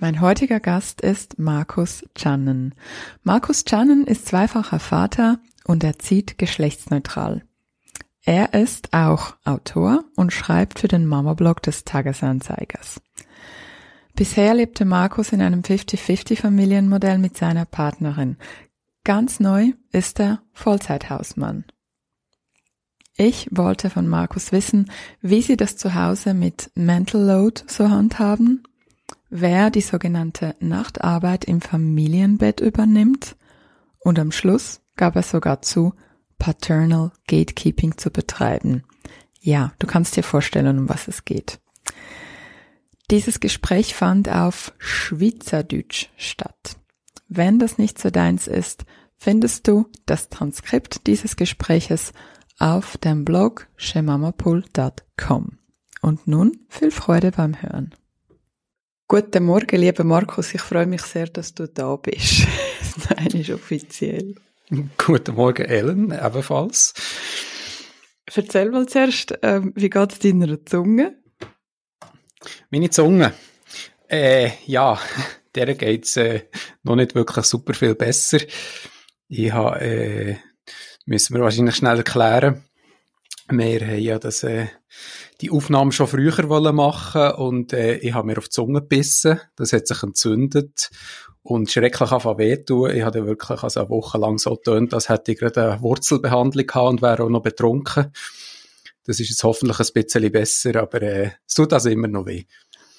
Mein heutiger Gast ist Markus Channen. Markus Channen ist zweifacher Vater und erzieht geschlechtsneutral. Er ist auch Autor und schreibt für den Mama-Blog des Tagesanzeigers. Bisher lebte Markus in einem 50-50 Familienmodell mit seiner Partnerin. Ganz neu ist er Vollzeithausmann. Ich wollte von Markus wissen, wie sie das zu Hause mit Mental Load so handhaben, wer die sogenannte Nachtarbeit im Familienbett übernimmt und am Schluss gab er sogar zu, Paternal Gatekeeping zu betreiben. Ja, du kannst dir vorstellen, um was es geht. Dieses Gespräch fand auf Schweizerdeutsch statt. Wenn das nicht so deins ist, findest du das Transkript dieses Gespräches auf dem Blog schemamapool.com. Und nun viel Freude beim Hören. Guten Morgen, lieber Markus. Ich freue mich sehr, dass du da bist. Nein, ist offiziell. Guten Morgen, Ellen, ebenfalls. Erzähl mal zuerst, ähm, wie geht's deiner Zunge? Meine Zunge. Äh, ja, der geht's äh, noch nicht wirklich super viel besser. Ich habe, äh, müssen wir wahrscheinlich schnell erklären. Wir haben ja das, äh, die Aufnahme schon früher wollen machen und äh, ich habe mir auf die Zunge gebissen. Das hat sich entzündet und schrecklich anfangen wehtun. Ich hatte wirklich also eine Woche lang so getönt, als hätte ich gerade eine Wurzelbehandlung gehabt und wäre auch noch betrunken. Das ist jetzt hoffentlich ein bisschen besser, aber äh, es tut also immer noch weh.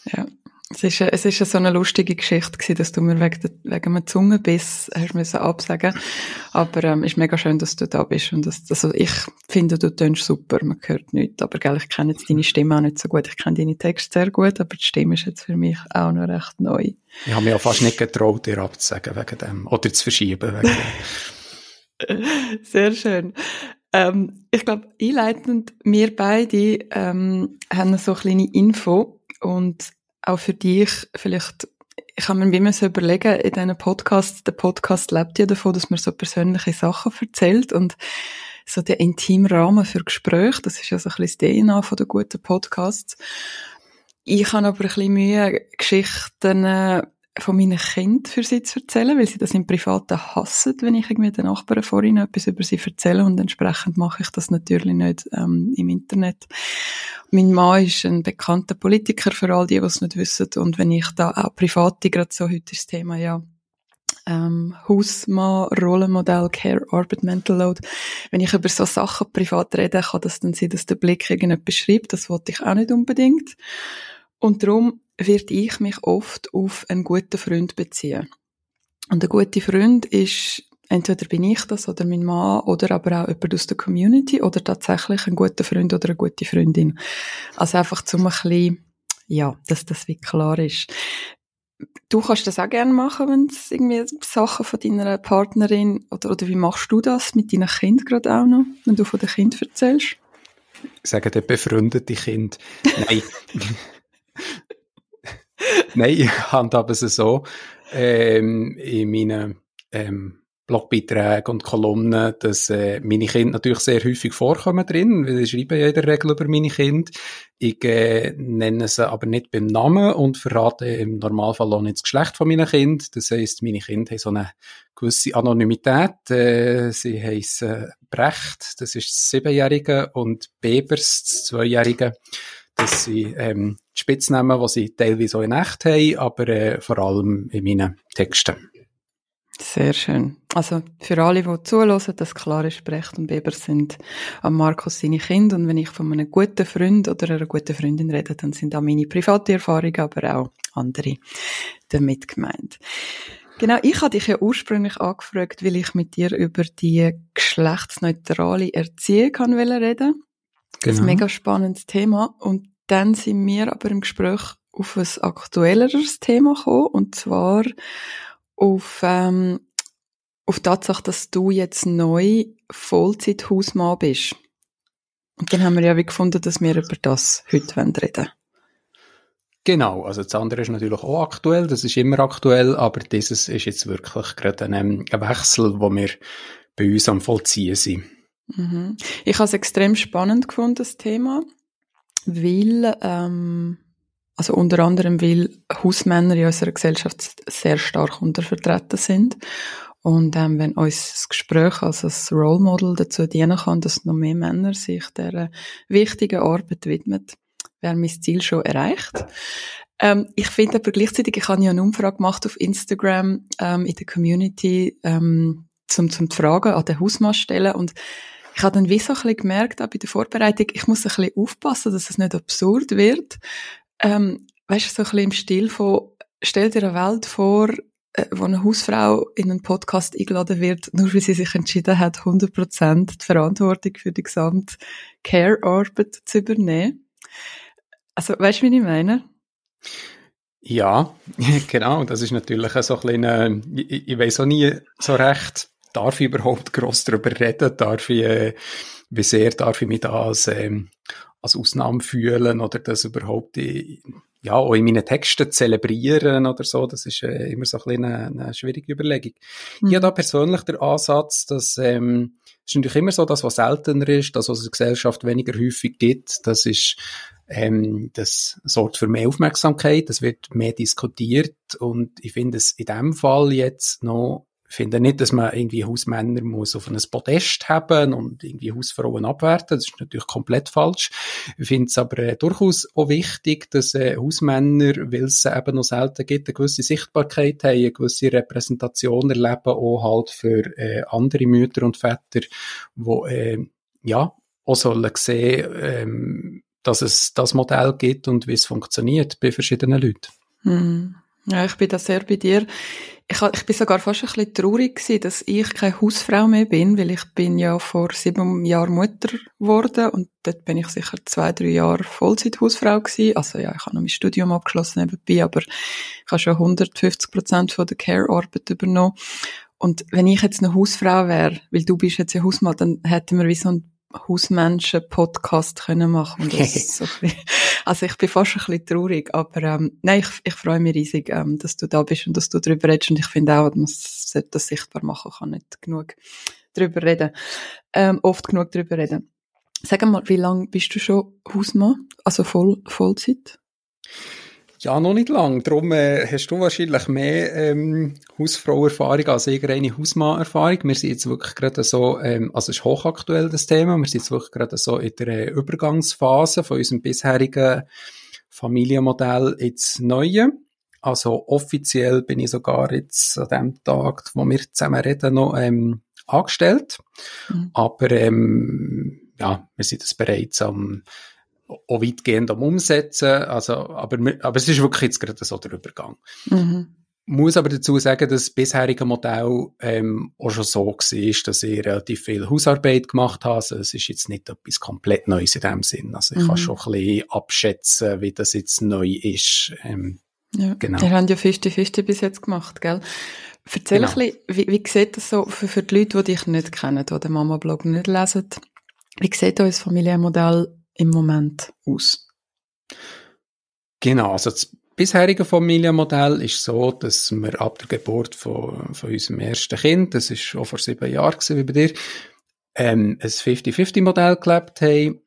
Ja, es ist, es ist so eine lustige Geschichte gewesen, dass du mir wegen, wegen einem Zungenbiss hast müssen absagen. Aber ähm, ist mega schön, dass du da bist. Und das, also ich finde, du tönst super, man hört nichts. Aber gell, ich kenne jetzt deine Stimme auch nicht so gut. Ich kenne deine Texte sehr gut, aber die Stimme ist jetzt für mich auch noch recht neu. Ich habe mich ja fast nicht getraut, dir abzusagen wegen dem. Oder zu verschieben wegen dem. Sehr schön. Ähm, ich glaube, einleitend, wir beide ähm, haben so eine kleine Info und auch für dich vielleicht, ich habe mir wie so überlegen, in diesen Podcasts, der Podcast lebt ja davon, dass man so persönliche Sachen erzählt und so der intime Rahmen für Gespräche, das ist ja so ein bisschen das DNA von den guten Podcasts. Ich habe aber ein bisschen Mühe, Geschichten äh, von meinen Kindern für sie zu erzählen, weil sie das im Privaten hassen, wenn ich irgendwie den Nachbarn vorhin etwas über sie erzähle und entsprechend mache ich das natürlich nicht ähm, im Internet. Mein Mann ist ein bekannter Politiker für all die, die es nicht wissen und wenn ich da auch private, gerade so heute ist das Thema ja ähm, Hausmann, Rollenmodell, Care, Arbeit, Mental Load. Wenn ich über so Sachen privat rede, kann das dann sein, dass der Blick irgendetwas schreibt. Das wollte ich auch nicht unbedingt. Und darum werde ich mich oft auf einen guten Freund beziehen. Und ein guter Freund ist, entweder bin ich das oder mein Mann oder aber auch jemand aus der Community oder tatsächlich ein guter Freund oder eine gute Freundin. Also einfach zum ein bisschen, ja, dass das wie klar ist. Du kannst das auch gerne machen, wenn es irgendwie Sachen von deiner Partnerin oder, oder wie machst du das mit deinen Kindern gerade auch noch, wenn du von den Kindern erzählst? Sagen der befreundete Kind. Nein. Nein, ich handhabe es so, ähm, in meinen ähm, Blogbeiträgen und Kolumnen, dass äh, meine Kinder natürlich sehr häufig vorkommen drin, weil ich schreibe ja in der Regel über meine Kinder. Ich äh, nenne sie aber nicht beim Namen und verrate im Normalfall auch nicht das Geschlecht von meinen Kindern. Das heisst, meine Kinder haben so eine gewisse Anonymität. Äh, sie heißen Brecht, das ist das Siebenjährige, und Bebers, das Zweijährige. Das sind ähm, Spitznamen, die sie teilweise auch in echt haben, aber äh, vor allem in meinen Texten. Sehr schön. Also für alle, die zulassen, das klare Sprecht und Beber sind am Markus seine Kinder. Und wenn ich von einem guten Freund oder einer guten Freundin rede, dann sind auch meine private Erfahrungen, aber auch andere damit gemeint. Genau, ich hatte dich ja ursprünglich angefragt, weil ich mit dir über die geschlechtsneutrale Erziehung kann reden Genau. Das ist ein mega spannendes Thema. Und dann sind wir aber im Gespräch auf ein aktuelleres Thema gekommen, und zwar auf, ähm, auf die Tatsache, dass du jetzt neu Vollzeit-Hausmann bist. Und dann haben wir ja wie gefunden, dass wir über das heute reden wollen. Genau, also das andere ist natürlich auch aktuell, das ist immer aktuell, aber dieses ist jetzt wirklich gerade ein, ähm, ein Wechsel, wo wir bei uns am Vollziehen sind. Mhm. Ich habe es extrem spannend gefunden, das Thema, weil, ähm, also unter anderem, weil Hausmänner in unserer Gesellschaft sehr stark untervertreten sind. Und ähm, wenn uns das Gespräch als ein Role Model dazu dienen kann, dass noch mehr Männer sich der wichtigen Arbeit widmen, wäre mein Ziel schon erreicht. Ähm, ich finde aber gleichzeitig, ich habe ja eine Umfrage gemacht auf Instagram ähm, in der Community, ähm, zum, zum Fragen an den Hausmann stellen und ich habe dann wie so ein bisschen gemerkt, auch bei der Vorbereitung, ich muss ein bisschen aufpassen, dass es nicht absurd wird. Ähm, weißt du, so ein bisschen im Stil von, stell dir eine Welt vor, äh, wo eine Hausfrau in einen Podcast eingeladen wird, nur weil sie sich entschieden hat, 100% die Verantwortung für die gesamte Care-Arbeit zu übernehmen. Also, weißt du, wie ich meine? Ja, genau. Das ist natürlich so ein bisschen, äh, ich, ich weiß auch nie so recht, darf ich überhaupt gross darüber reden? Darf ich, äh, wie sehr darf ich mich da als, ähm, als Ausnahme fühlen oder das überhaupt in, ja, auch in meinen Texten zelebrieren oder so, das ist äh, immer so ein bisschen eine, eine schwierige Überlegung. Mhm. Ich habe da persönlich den Ansatz, dass ähm, es ist natürlich immer so, dass was seltener ist, dass was in der Gesellschaft weniger häufig gibt, das ist ähm, das sorgt für mehr Aufmerksamkeit, das wird mehr diskutiert und ich finde es in dem Fall jetzt noch finde nicht, dass man irgendwie Hausmänner muss auf ein Podest haben und irgendwie Hausfrauen abwerten. Das ist natürlich komplett falsch. Ich finde es aber äh, durchaus auch wichtig, dass äh, Hausmänner, weil es eben noch selten gibt, eine gewisse Sichtbarkeit haben, eine gewisse Repräsentation erleben, auch halt für äh, andere Mütter und Väter, wo äh, ja auch sollen sehen, ähm, dass es das Modell gibt und wie es funktioniert bei verschiedenen Leuten. Hm. Ja, ich bin da sehr bei dir. Ich, ich bin sogar fast ein bisschen traurig gewesen, dass ich keine Hausfrau mehr bin, weil ich bin ja vor sieben Jahren Mutter geworden und dort bin ich sicher zwei, drei Jahre Vollzeit-Hausfrau gewesen. Also ja, ich habe noch mein Studium abgeschlossen nebenbei, aber ich habe schon 150 Prozent von der Care-Arbeit übernommen. Und wenn ich jetzt eine Hausfrau wäre, weil du bist jetzt ja Hausmann, dann hätten wir wie so ein Hausmenschen-Podcast können machen. Ist so also ich bin fast ein bisschen traurig, aber ähm, nein, ich, ich freue mich riesig, ähm, dass du da bist und dass du darüber redest und ich finde auch, man sollte das sichtbar machen, kann nicht genug darüber reden, ähm, oft genug darüber reden. Sag mal, wie lange bist du schon Hausmann, also voll, Vollzeit? Ja, noch nicht lang. Darum äh, hast du wahrscheinlich mehr ähm, Hausfrau-Erfahrung als ich eine Hausmann-Erfahrung. Wir sind jetzt wirklich gerade so, ähm, also es ist hochaktuell das Thema, wir sind jetzt wirklich gerade so in der Übergangsphase von unserem bisherigen Familienmodell ins Neue. Also offiziell bin ich sogar jetzt an dem Tag, wo wir zusammen reden, noch ähm, angestellt. Mhm. Aber ähm, ja, wir sind das bereits am auch weitgehend am Umsetzen. Also, aber, aber es ist wirklich jetzt gerade so der Übergang. Mhm. Muss aber dazu sagen, dass das bisherige Modell ähm, auch schon so war, dass ich relativ viel Hausarbeit gemacht habe. Also es ist jetzt nicht etwas komplett Neues in dem Sinn. Also ich mhm. kann schon ein bisschen abschätzen, wie das jetzt neu ist. Ähm, ja, genau. Wir haben ja 50-50 bis jetzt gemacht, gell? Erzähl genau. ein bisschen, wie, wie sieht das so für, für die Leute, die dich nicht kennen, die den Mama-Blog nicht lesen? Wie sieht euer Familienmodell im Moment aus? Genau, also das bisherige Familienmodell ist so, dass wir ab der Geburt von, von unserem ersten Kind, das ist schon vor sieben Jahren wie bei dir, ähm, ein 50-50-Modell gelebt haben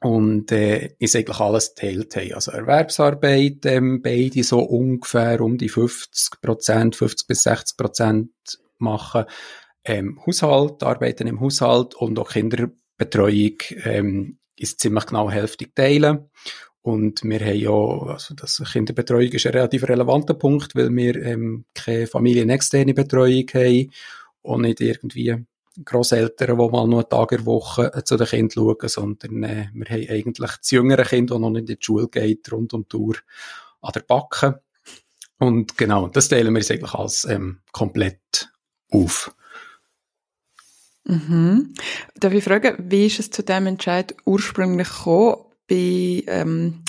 und äh, ist eigentlich alles geteilt haben. Also Erwerbsarbeit, ähm, beide so ungefähr um die 50 Prozent, 50 bis 60 Prozent machen. Ähm, Haushalt, arbeiten im Haushalt und auch Kinderbetreuung ähm, ist ziemlich genau hälftig teilen. Und wir haben ja, also das Kinderbetreuung ist ein relativ relevanter Punkt, weil wir ähm, keine familienexterne Betreuung haben und nicht irgendwie Grosseltern, die mal nur einen Tag in der Woche zu den Kindern schauen, sondern äh, wir haben eigentlich das jüngere Kind, das noch nicht in die Schule geht, rund um die Uhr an der Backe. Und genau, das teilen wir uns eigentlich als ähm, komplett auf. Mhm. Darf ich fragen, wie ist es zu dem Entscheid ursprünglich gekommen? Bei, ähm,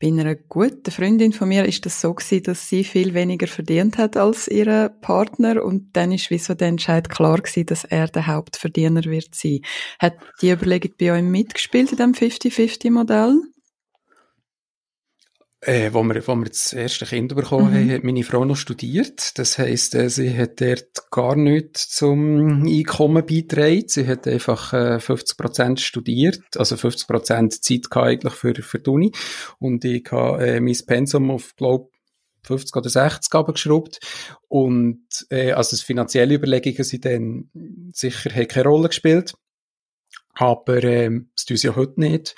bei einer guten Freundin von mir ist das so gewesen, dass sie viel weniger verdient hat als ihre Partner und dann ist wie so der Entscheid klar gewesen, dass er der Hauptverdiener wird sein. Hat die Überlegung bei euch mitgespielt in dem 50-50-Modell? Äh, wo, wir, wo wir das erste Kind bekommen mhm. haben, hat meine Frau noch studiert. Das heisst, äh, sie hat dort gar nichts zum Einkommen beitragen. Sie hat einfach äh, 50% studiert, also 50% Zeit eigentlich für, für die Uni. Und ich habe äh, mein Pensum auf, glaub 50 oder 60 abgeschraubt. Und äh, also finanzielle Überlegungen sind dann sicher haben keine Rolle gespielt. Aber ähm, das tun sie ja heute nicht.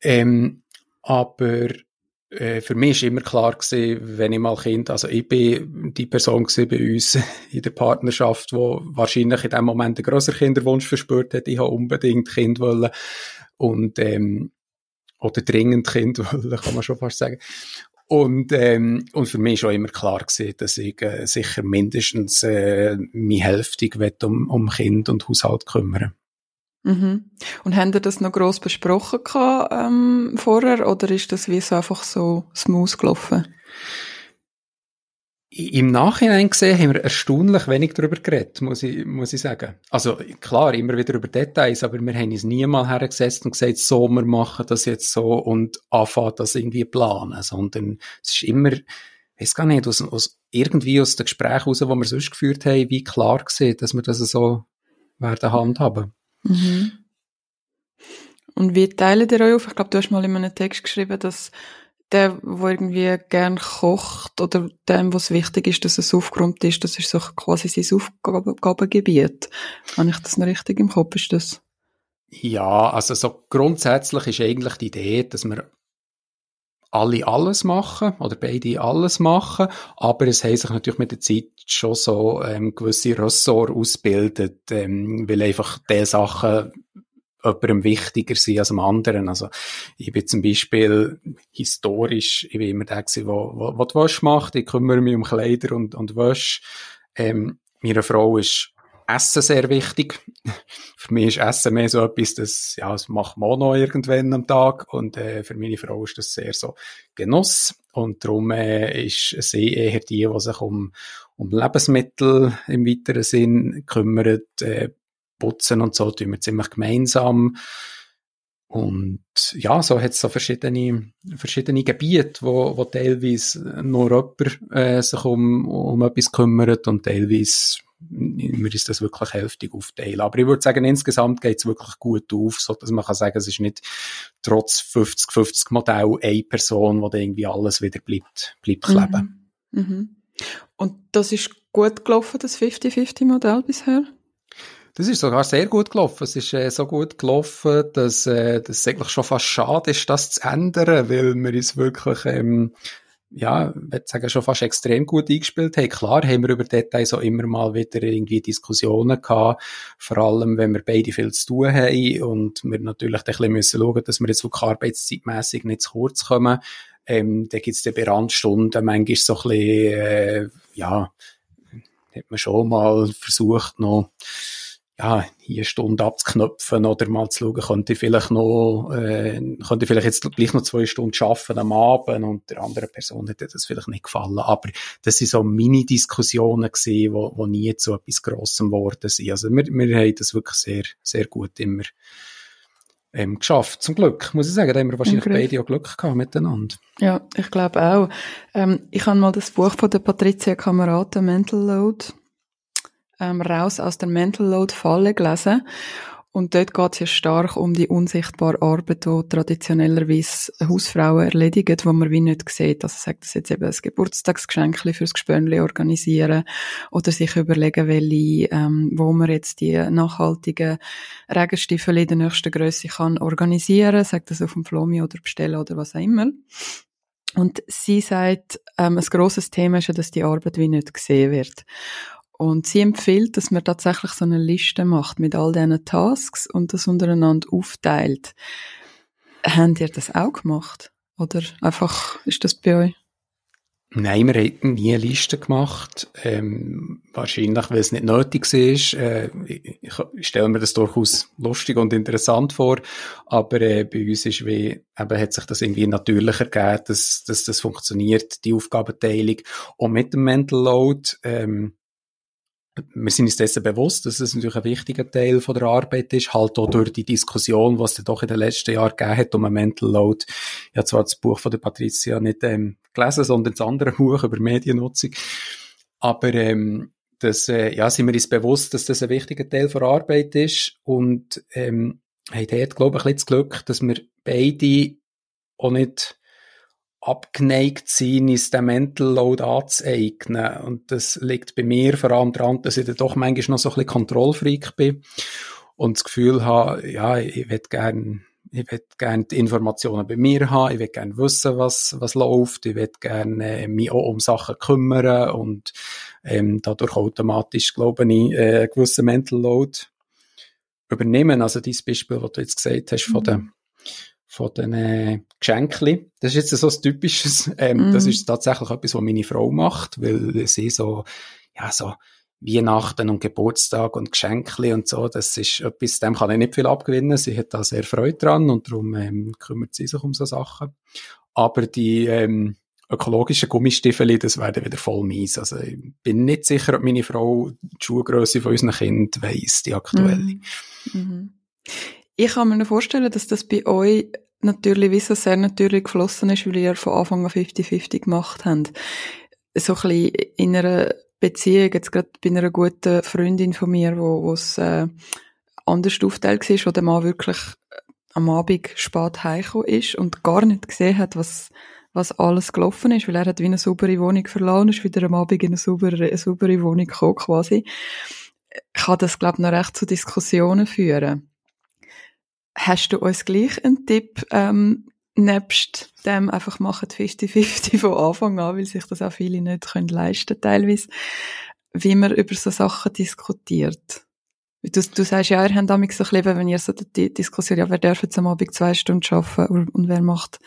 Ähm, aber für mich ist immer klar gewesen, wenn ich mal Kind, also ich bin die Person bei uns in der Partnerschaft, wo wahrscheinlich in dem Moment einen größeren Kinderwunsch verspürt hat. Ich habe unbedingt Kind wollen und ähm, oder dringend Kind wollen, kann man schon fast sagen. Und, ähm, und für mich ist auch immer klar gewesen, dass ich äh, sicher mindestens äh, meine Hälfte um, um Kind und Haushalt kümmern. Mhm. Und haben ihr das noch gross besprochen gehabt, ähm, vorher oder ist das wie so einfach so smooth gelaufen? Im Nachhinein gesehen haben wir erstaunlich wenig darüber geredet, muss ich, muss ich sagen. Also klar, immer wieder über Details, aber wir haben uns nie mal hergesetzt und gesagt, so, wir machen das jetzt so und anfangen das irgendwie planen, sondern es ist immer, ich weiß gar nicht, aus, aus, irgendwie aus den Gesprächen heraus, die wir sonst geführt haben, wie klar gesehen, dass wir das so werden handhaben. Mhm. Und wie teilt ihr euch auf? Ich glaube, du hast mal in einem Text geschrieben, dass der, der irgendwie gern kocht oder dem, was wichtig ist, dass es aufgeräumt ist, das ist so quasi sein Aufgabengebiet. Habe ich das noch richtig im Kopf? Ist das? Ja, also so grundsätzlich ist eigentlich die Idee, dass wir alle alles machen oder beide alles machen, aber es haben sich natürlich mit der Zeit schon so ähm, gewisse Ressorts ausgebildet, ähm, weil einfach die Sachen jemandem wichtiger sind als dem anderen. Also ich bin zum Beispiel historisch, ich bin immer der gewesen, wo, wo, wo die Wäsche macht, ich kümmere mich um Kleider und, und Wäsche. Ähm, meine Frau ist Essen sehr wichtig. für mich ist Essen mehr so etwas, das, ja, das macht man auch noch irgendwann am Tag. Und äh, für meine Frau ist das sehr so Genuss. Und darum äh, ist sie eher die, die sich um, um Lebensmittel im weiteren Sinn kümmert. Äh, putzen und so tun wir ziemlich gemeinsam. Und ja, so hat es so verschiedene, verschiedene Gebiete, wo, wo teilweise nur jemand äh, sich um, um etwas kümmert und teilweise wir uns das wirklich hälftig aufteilen. Aber ich würde sagen, insgesamt geht es wirklich gut auf, so dass man kann sagen, es ist nicht trotz 50-50 Modell eine Person, wo irgendwie alles wieder bleibt, bleibt kleben. Mhm. Mhm. Und das ist gut gelaufen, das 50-50 Modell bisher? Das ist sogar sehr gut gelaufen. Es ist äh, so gut gelaufen, dass äh, das eigentlich schon fast schade ist, das zu ändern, weil wir uns wirklich ähm, ja, ich sagen, schon fast extrem gut eingespielt haben. Klar haben wir über Details auch immer mal wieder irgendwie Diskussionen gehabt, vor allem, wenn wir beide viel zu tun haben und wir natürlich ein bisschen müssen schauen, dass wir jetzt wirklich arbeitszeitmässig nicht zu kurz kommen. Ähm, da gibt es dann bei Randstunden manchmal so ein bisschen, äh, ja, hat man schon mal versucht, noch ja, hier eine Stunde abzuknöpfen oder mal zu schauen, könnte ich vielleicht noch, äh, könnte ich vielleicht jetzt gleich noch zwei Stunden schaffen am Abend und der anderen Person hätte das vielleicht nicht gefallen. Aber das sind so Mini-Diskussionen gewesen, wo, wo nie zu etwas Grossem geworden sind. Also wir, wir haben das wirklich sehr, sehr gut immer ähm, geschafft. Zum Glück, muss ich sagen, da haben wir wahrscheinlich beide auch Glück gehabt miteinander. Ja, ich glaube auch. Ähm, ich habe mal das Buch von der Patricia Kameraden, Mental Load, ähm, raus aus der Mental Load Falle gelesen. Und dort geht es ja stark um die unsichtbare Arbeit, die traditionellerweise Hausfrauen erledigen, wo man wie nicht sieht. Also sagt das jetzt eben ein Geburtstagsgeschenk fürs Gespönli organisieren oder sich überlegen, welche, ähm, wo man jetzt die nachhaltigen Regenstiefel in der nächsten Größe kann organisieren, sagt das auf dem Flomi oder bestellen oder was auch immer. Und sie sagt, ähm, ein grosses Thema ist ja, dass die Arbeit wie nicht gesehen wird. Und sie empfiehlt, dass man tatsächlich so eine Liste macht mit all diesen Tasks und das untereinander aufteilt. Habt ihr das auch gemacht? Oder einfach ist das bei euch? Nein, wir hätten nie eine Liste gemacht. Ähm, wahrscheinlich, weil es nicht nötig ist. Äh, ich, ich stelle mir das durchaus lustig und interessant vor. Aber äh, bei uns ist wie, eben hat sich das irgendwie natürlicher gegeben, dass, dass das funktioniert, die Aufgabenteilung. Und mit dem Mental Load, ähm, wir sind uns dessen bewusst, dass es natürlich ein wichtiger Teil von der Arbeit ist, halt auch durch die Diskussion, was es doch in den letzten Jahren gegeben hat um ein Mental Load. Ich habe zwar das Buch von der Patricia nicht ähm, gelesen, sondern das andere Buch über Mediennutzung. Aber ähm, das, äh, ja, sind wir uns bewusst, dass das ein wichtiger Teil der Arbeit ist und ähm, haben dort, glaube ich, ein bisschen das Glück, dass wir beide auch nicht abgeneigt sein, uns den Mental Load anzueignen. Und das liegt bei mir vor allem daran, dass ich dann doch manchmal noch so ein bisschen Kontrollfreak bin und das Gefühl habe, ja, ich will gerne ich will gerne die Informationen bei mir haben, ich will gerne wissen, was, was läuft, ich will gerne äh, mich auch um Sachen kümmern und ähm, dadurch automatisch, glaube ich, äh, einen gewissen Mental Load übernehmen. Also dieses Beispiel, was du jetzt gesagt hast, mhm. von den von den äh, Geschenken. Das ist jetzt so ein typisches, ähm, mm. das ist tatsächlich etwas, was meine Frau macht, weil sie so, ja, so Weihnachten und Geburtstag und Geschenke und so, das ist etwas, dem kann ich nicht viel abgewinnen. Sie hat da sehr Freude dran und darum ähm, kümmert sie sich um so Sachen. Aber die ähm, ökologischen Gummistiefel, das werden wieder voll mies. Also ich bin nicht sicher, ob meine Frau die Schuhgröße von unseren Kindern weiss, die aktuelle. Mm. Mhm. Ich kann mir noch vorstellen, dass das bei euch natürlich wie so sehr natürlich geflossen ist, weil ihr von Anfang an 50-50 gemacht habt. So ein bisschen in einer Beziehung, jetzt gerade bei einer guten Freundin von mir, wo es äh, anders aufteilt war, wo der Mann wirklich äh, am Abend spät heimgekommen ist und gar nicht gesehen hat, was, was alles gelaufen ist, weil er hat wie eine saubere Wohnung verloren, ist wieder am Abend in eine saubere, eine saubere Wohnung gekommen, quasi. Kann das, glaube ich, noch recht zu Diskussionen führen. Hast du uns gleich einen Tipp, ähm, nebst dem einfach machen 50-50 von Anfang an, weil sich das auch viele nicht können leisten teilweise, wie man über so Sachen diskutiert? Du, du sagst ja, ihr habt damit so ein wenn ihr so die Diskussion, ja, wer darf jetzt am Abend zwei Stunden arbeiten und, und wer macht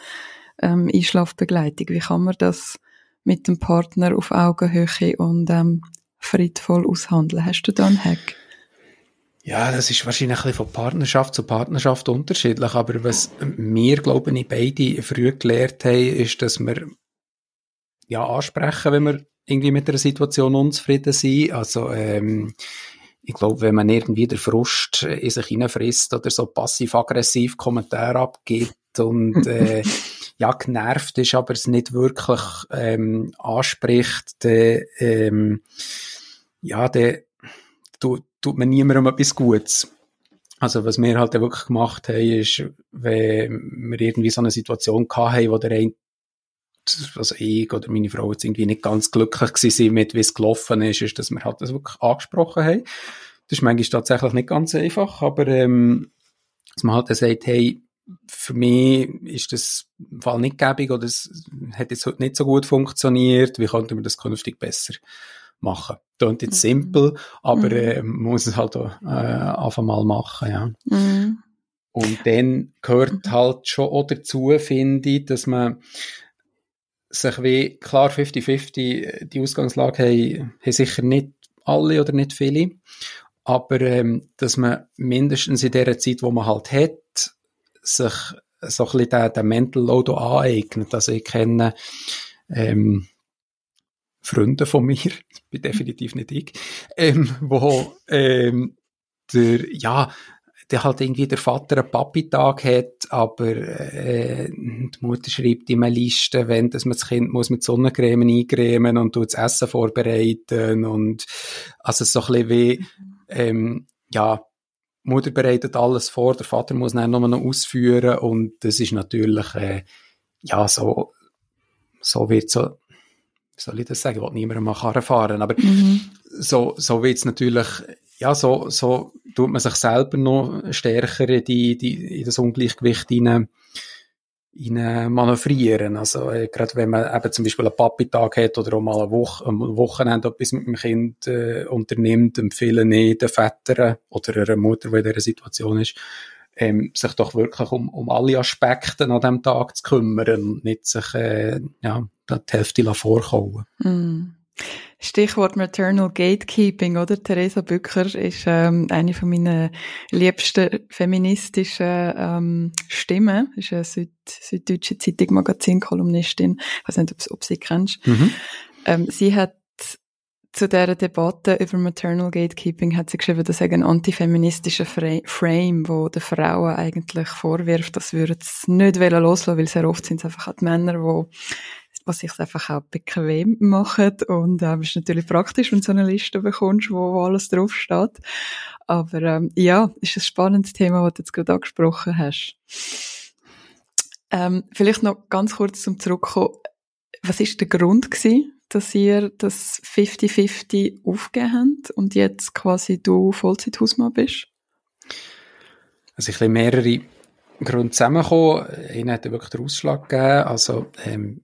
ähm, Einschlafbegleitung? Wie kann man das mit dem Partner auf Augenhöhe und ähm, friedvoll aushandeln? Hast du da einen Hack? Ja, das ist wahrscheinlich ein bisschen von Partnerschaft zu Partnerschaft unterschiedlich, aber was wir, glaube ich, beide früh gelernt haben, ist, dass wir ja ansprechen, wenn wir irgendwie mit einer Situation unzufrieden sind. Also ähm, ich glaube, wenn man irgendwie der Frust in sich hineinfrisst oder so passiv-aggressiv Kommentare abgibt und äh, ja genervt ist, aber es nicht wirklich ähm, anspricht, dann, ähm, ja, dann tut, tut man niemandem etwas Gutes. Also was wir halt wirklich gemacht haben, ist, wenn wir irgendwie so eine Situation hatten, wo der eine also ich oder meine Frau jetzt irgendwie nicht ganz glücklich gewesen mit, wie es gelaufen ist, ist, dass wir halt das wirklich angesprochen haben. Das ist manchmal tatsächlich nicht ganz einfach, aber ähm, dass man halt dann sagt, hey, für mich ist das im Fall nicht gäbig oder es hat jetzt heute nicht so gut funktioniert, wie könnte man das künftig besser machen? Klingt jetzt mhm. simpel, aber mhm. äh, man muss es halt auch, äh, einfach mal machen, ja. Mhm. Und dann gehört mhm. halt schon auch dazu, finde ich, dass man sich wie, klar 50-50, die Ausgangslage haben, haben sicher nicht alle oder nicht viele, aber ähm, dass man mindestens in der Zeit, wo man halt hat, sich so ein bisschen den, den Mental Load aneignet. Also ich kenne ähm, Freunde von mir, bin definitiv nicht ich, ähm, wo ähm, der, ja, der halt irgendwie der Vater einen Papi-Tag hat, aber äh, die Mutter schreibt ihm eine Liste, wenn dass man das Kind muss mit Sonnencreme eingremen und tut das Essen vorbereiten und also so ein bisschen wie ähm, ja Mutter bereitet alles vor, der Vater muss dann nur noch ausführen und das ist natürlich äh, ja so so wird so wie soll ich das sagen, ich will niemandem mal Karren fahren, aber mhm. so, so wird es natürlich ja, so, so tut man sich selber noch stärker in, die, die, in das Ungleichgewicht hinein, hinein manövrieren. Also, äh, gerade wenn man eben zum Beispiel einen Papi-Tag hat oder auch mal eine Woche, am Wochenende etwas mit dem Kind äh, unternimmt, empfehlen ich den Vätern oder einer Mutter, die in dieser Situation ist, ähm, sich doch wirklich um, um alle Aspekte an diesem Tag zu kümmern und nicht sich äh, ja, die Hälfte vorkommen. Mm. Stichwort Maternal Gatekeeping, oder? Theresa Bücker ist ähm, eine von meinen liebsten feministischen ähm, Stimmen. Ist eine Süd süddeutsche Zeitung Magazin-Kolumnistin. Ich weiß nicht, ob, ob sie kennst. Mhm. Ähm, sie hat zu dieser Debatte über Maternal Gatekeeping hat sie geschrieben, dass ein antifeministischer Frame, wo der Frauen eigentlich vorwirft, dass würden es nicht loslassen, weil sehr oft sind es einfach die Männer, die was sich einfach auch bequem macht und ähm, ist natürlich praktisch, wenn du so eine Liste bekommst, wo, alles draufsteht. Aber ähm, ja, ist ein spannendes Thema, was du jetzt gerade angesprochen hast. Ähm, vielleicht noch ganz kurz zum Zurückkommen. Was ist der Grund gewesen, dass ihr das 50-50 aufgegeben habt und jetzt quasi du Vollzeithausmann bist? Also ich habe mehrere Gründe zusammengekommen. Ihnen hat wirklich den Ausschlag gegeben. Also ähm,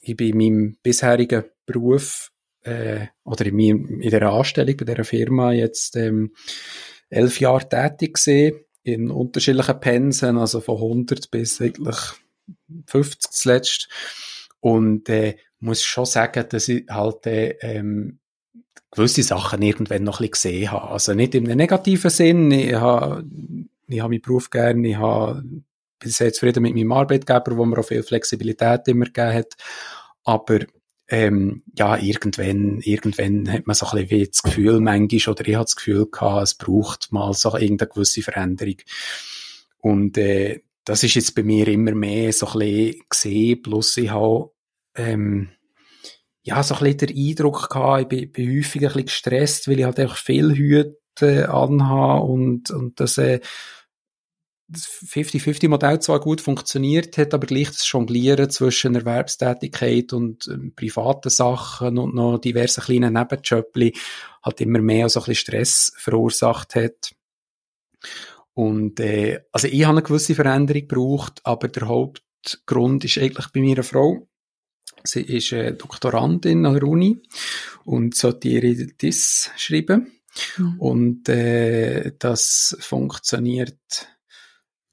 ich bin in meinem bisherigen Beruf äh, oder in, meinem, in der Anstellung bei dieser Firma jetzt ähm, elf Jahre tätig gewesen, in unterschiedlichen Pensen, also von 100 bis eigentlich 50 zuletzt. Und äh, muss schon sagen, dass ich halt äh, ähm, gewisse Sachen irgendwann noch ein bisschen gesehen habe. Also nicht im negativen Sinn. Ich habe, ich habe meinen Beruf gerne, ich habe bin sehr zufrieden mit meinem Arbeitgeber, wo mir auch viel Flexibilität immer gegeben hat. Aber ähm, ja, irgendwann, irgendwann hat man so ein bisschen wie das Gefühl manchmal, oder ich habe das Gefühl gehabt, es braucht mal so irgendeine gewisse Veränderung. Und äh, das ist jetzt bei mir immer mehr so ein bisschen gesehen, plus ich habe ähm, ja, so ein bisschen den Eindruck gehabt, ich bin, bin häufig ein bisschen gestresst, weil ich halt einfach viel Hüte anhabe und, und das äh, das 50-50-Modell zwar gut funktioniert hat, aber gleich das Jonglieren zwischen Erwerbstätigkeit und ähm, privaten Sachen und noch diverse kleine Nebenjobli hat immer mehr so ein bisschen Stress verursacht hat. Und äh, also ich habe eine gewisse Veränderung gebraucht, aber der Hauptgrund ist eigentlich bei mir eine Frau. Sie ist äh, Doktorandin an der Uni und sollte ihre Diss schreiben. Mhm. Und äh, das funktioniert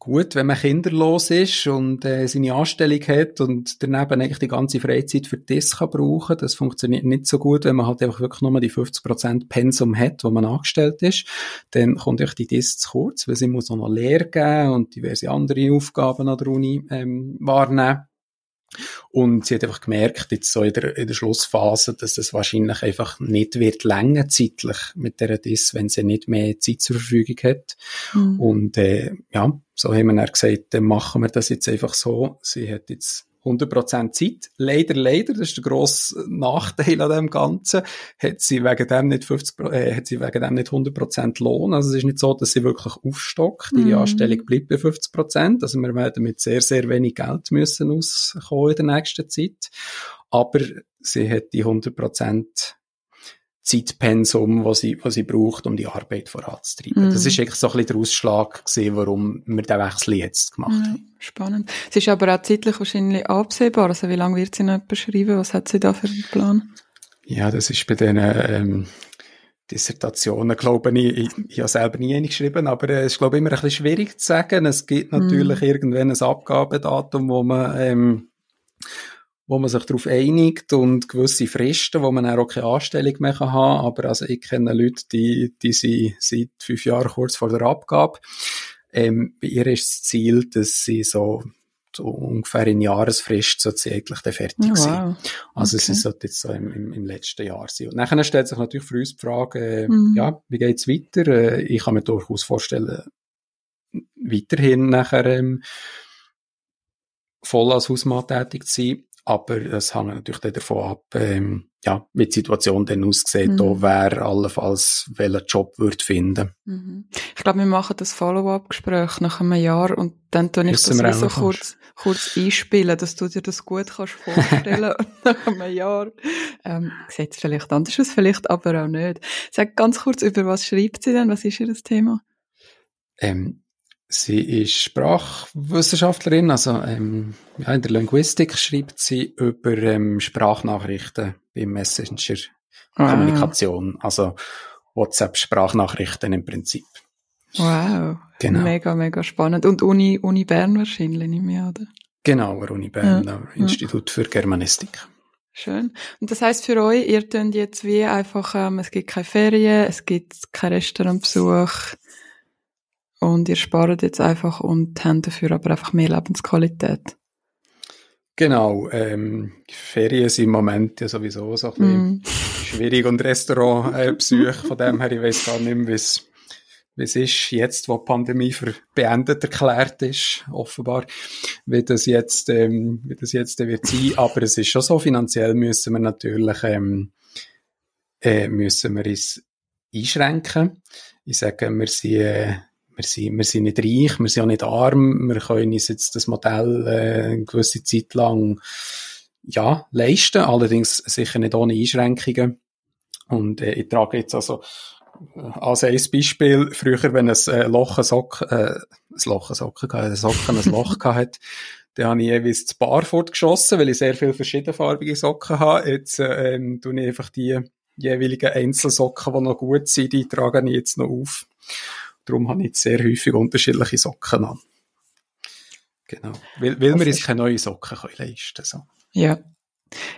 gut, wenn man kinderlos ist und äh, seine Anstellung hat und daneben eigentlich die ganze Freizeit für das kann brauchen. Das funktioniert nicht so gut, wenn man halt einfach wirklich nur die 50% Pensum hat, wo man angestellt ist. Dann kommt euch die DIS zu kurz, weil sie muss auch noch Lehre geben und diverse andere Aufgaben an der Uni ähm, wahrnehmen. Und sie hat einfach gemerkt, jetzt so in der, in der Schlussphase, dass es wahrscheinlich einfach nicht wird länger zeitlich mit der DIS, wenn sie nicht mehr Zeit zur Verfügung hat. Mhm. Und äh, ja, so haben wir dann gesagt, dann machen wir das jetzt einfach so. Sie hat jetzt 100% Zeit. Leider, leider, das ist der grosse Nachteil an dem Ganzen, hat sie wegen dem nicht 50, äh, hat sie wegen dem nicht 100% Lohn. Also es ist nicht so, dass sie wirklich aufstockt. Ihre mhm. Anstellung bleibt bei 50%. Also wir werden mit sehr, sehr wenig Geld müssen auskommen in der nächsten Zeit. Aber sie hat die 100% Zeitpensum, was sie, was sie braucht, um die Arbeit voranzutreiben. Mm. Das ist eigentlich so ein bisschen der Ausschlag gewesen, warum wir den Wechsel jetzt gemacht haben. Ja, spannend. Es ist aber auch zeitlich wahrscheinlich absehbar. Also wie lange wird sie noch beschreiben? Was hat sie da für einen Plan? Ja, das ist bei den ähm, Dissertationen, glaube ich, ich, ich habe selber nie eine geschrieben, aber es ist, glaube ich, immer ein bisschen schwierig zu sagen. Es gibt natürlich mm. irgendwann ein Abgabedatum, wo man ähm, wo man sich darauf einigt und gewisse Fristen, wo man auch keine Anstellung mehr haben kann. Aber also ich kenne Leute, die, die sind seit fünf Jahren kurz vor der Abgabe. Ähm, bei ihr ist das Ziel, dass sie so, so ungefähr in Jahresfrist so eigentlich dann fertig oh, wow. Also okay. sie sollte jetzt so im, im, im letzten Jahr sein. Und nachher stellt sich natürlich für uns die Frage, äh, mhm. ja, wie geht's weiter? Äh, ich kann mir durchaus vorstellen, weiterhin nachher ähm, voll als Hausmann tätig zu sein. Aber das hängt natürlich dann davon ab, ähm, ja, wie die Situation dann aussieht, mhm. da wer allenfalls welchen Job wird finden. Mhm. Ich glaube, wir machen das Follow-up-Gespräch nach einem Jahr und dann tue ich Müssen das so kurz, kurz einspielen, dass du dir das gut kannst vorstellen nach einem Jahr. Ähm, sieht es vielleicht anders aus, vielleicht aber auch nicht. Sag ganz kurz, über was schreibt sie denn? Was ist ihr das Thema? Ähm, Sie ist Sprachwissenschaftlerin, also ähm, ja, in der Linguistik schreibt sie über ähm, Sprachnachrichten bei Messenger-Kommunikation, ah. also WhatsApp-Sprachnachrichten im Prinzip. Wow, genau. mega, mega spannend. Und Uni, Uni Bern wahrscheinlich, nicht mehr, oder? Genau, Uni Bern, ja. Institut für Germanistik. Schön. Und das heißt für euch, ihr könnt jetzt wie einfach, ähm, es gibt keine Ferien, es gibt keinen Restaurantbesuch, und ihr spart jetzt einfach und habt dafür aber einfach mehr Lebensqualität. Genau, ähm, Ferien sind im Moment ja sowieso so ein bisschen mm. schwierig und Restaurantbesuch, äh, von dem her, ich weiß gar nicht mehr, wie es es ist, jetzt, wo die Pandemie für beendet erklärt ist, offenbar, wie das jetzt, ähm, wie das jetzt wird sein. Aber es ist schon so, finanziell müssen wir natürlich, ähm, äh, müssen wir uns einschränken. Ich sage, wir sind, äh, wir sind, wir sind nicht reich, wir sind auch nicht arm, wir können uns jetzt das Modell äh, eine gewisse Zeit lang ja, leisten, allerdings sicher nicht ohne Einschränkungen. Und äh, ich trage jetzt also äh, als ein Beispiel, früher, wenn ein äh, Loch, ein Sock, äh, ein Loch, ein Socken, ein Socken, ein Loch hat, dann habe ich jeweils das Bar fortgeschossen, weil ich sehr viele verschiedenfarbige Socken habe. Jetzt äh, ähm, tue ich einfach die jeweiligen Einzelsocken, die noch gut sind, die trage ich jetzt noch auf. Darum habe ich jetzt sehr häufig unterschiedliche Socken an. Genau. Weil, weil wir uns keine neuen Socken können leisten können. So. Ja.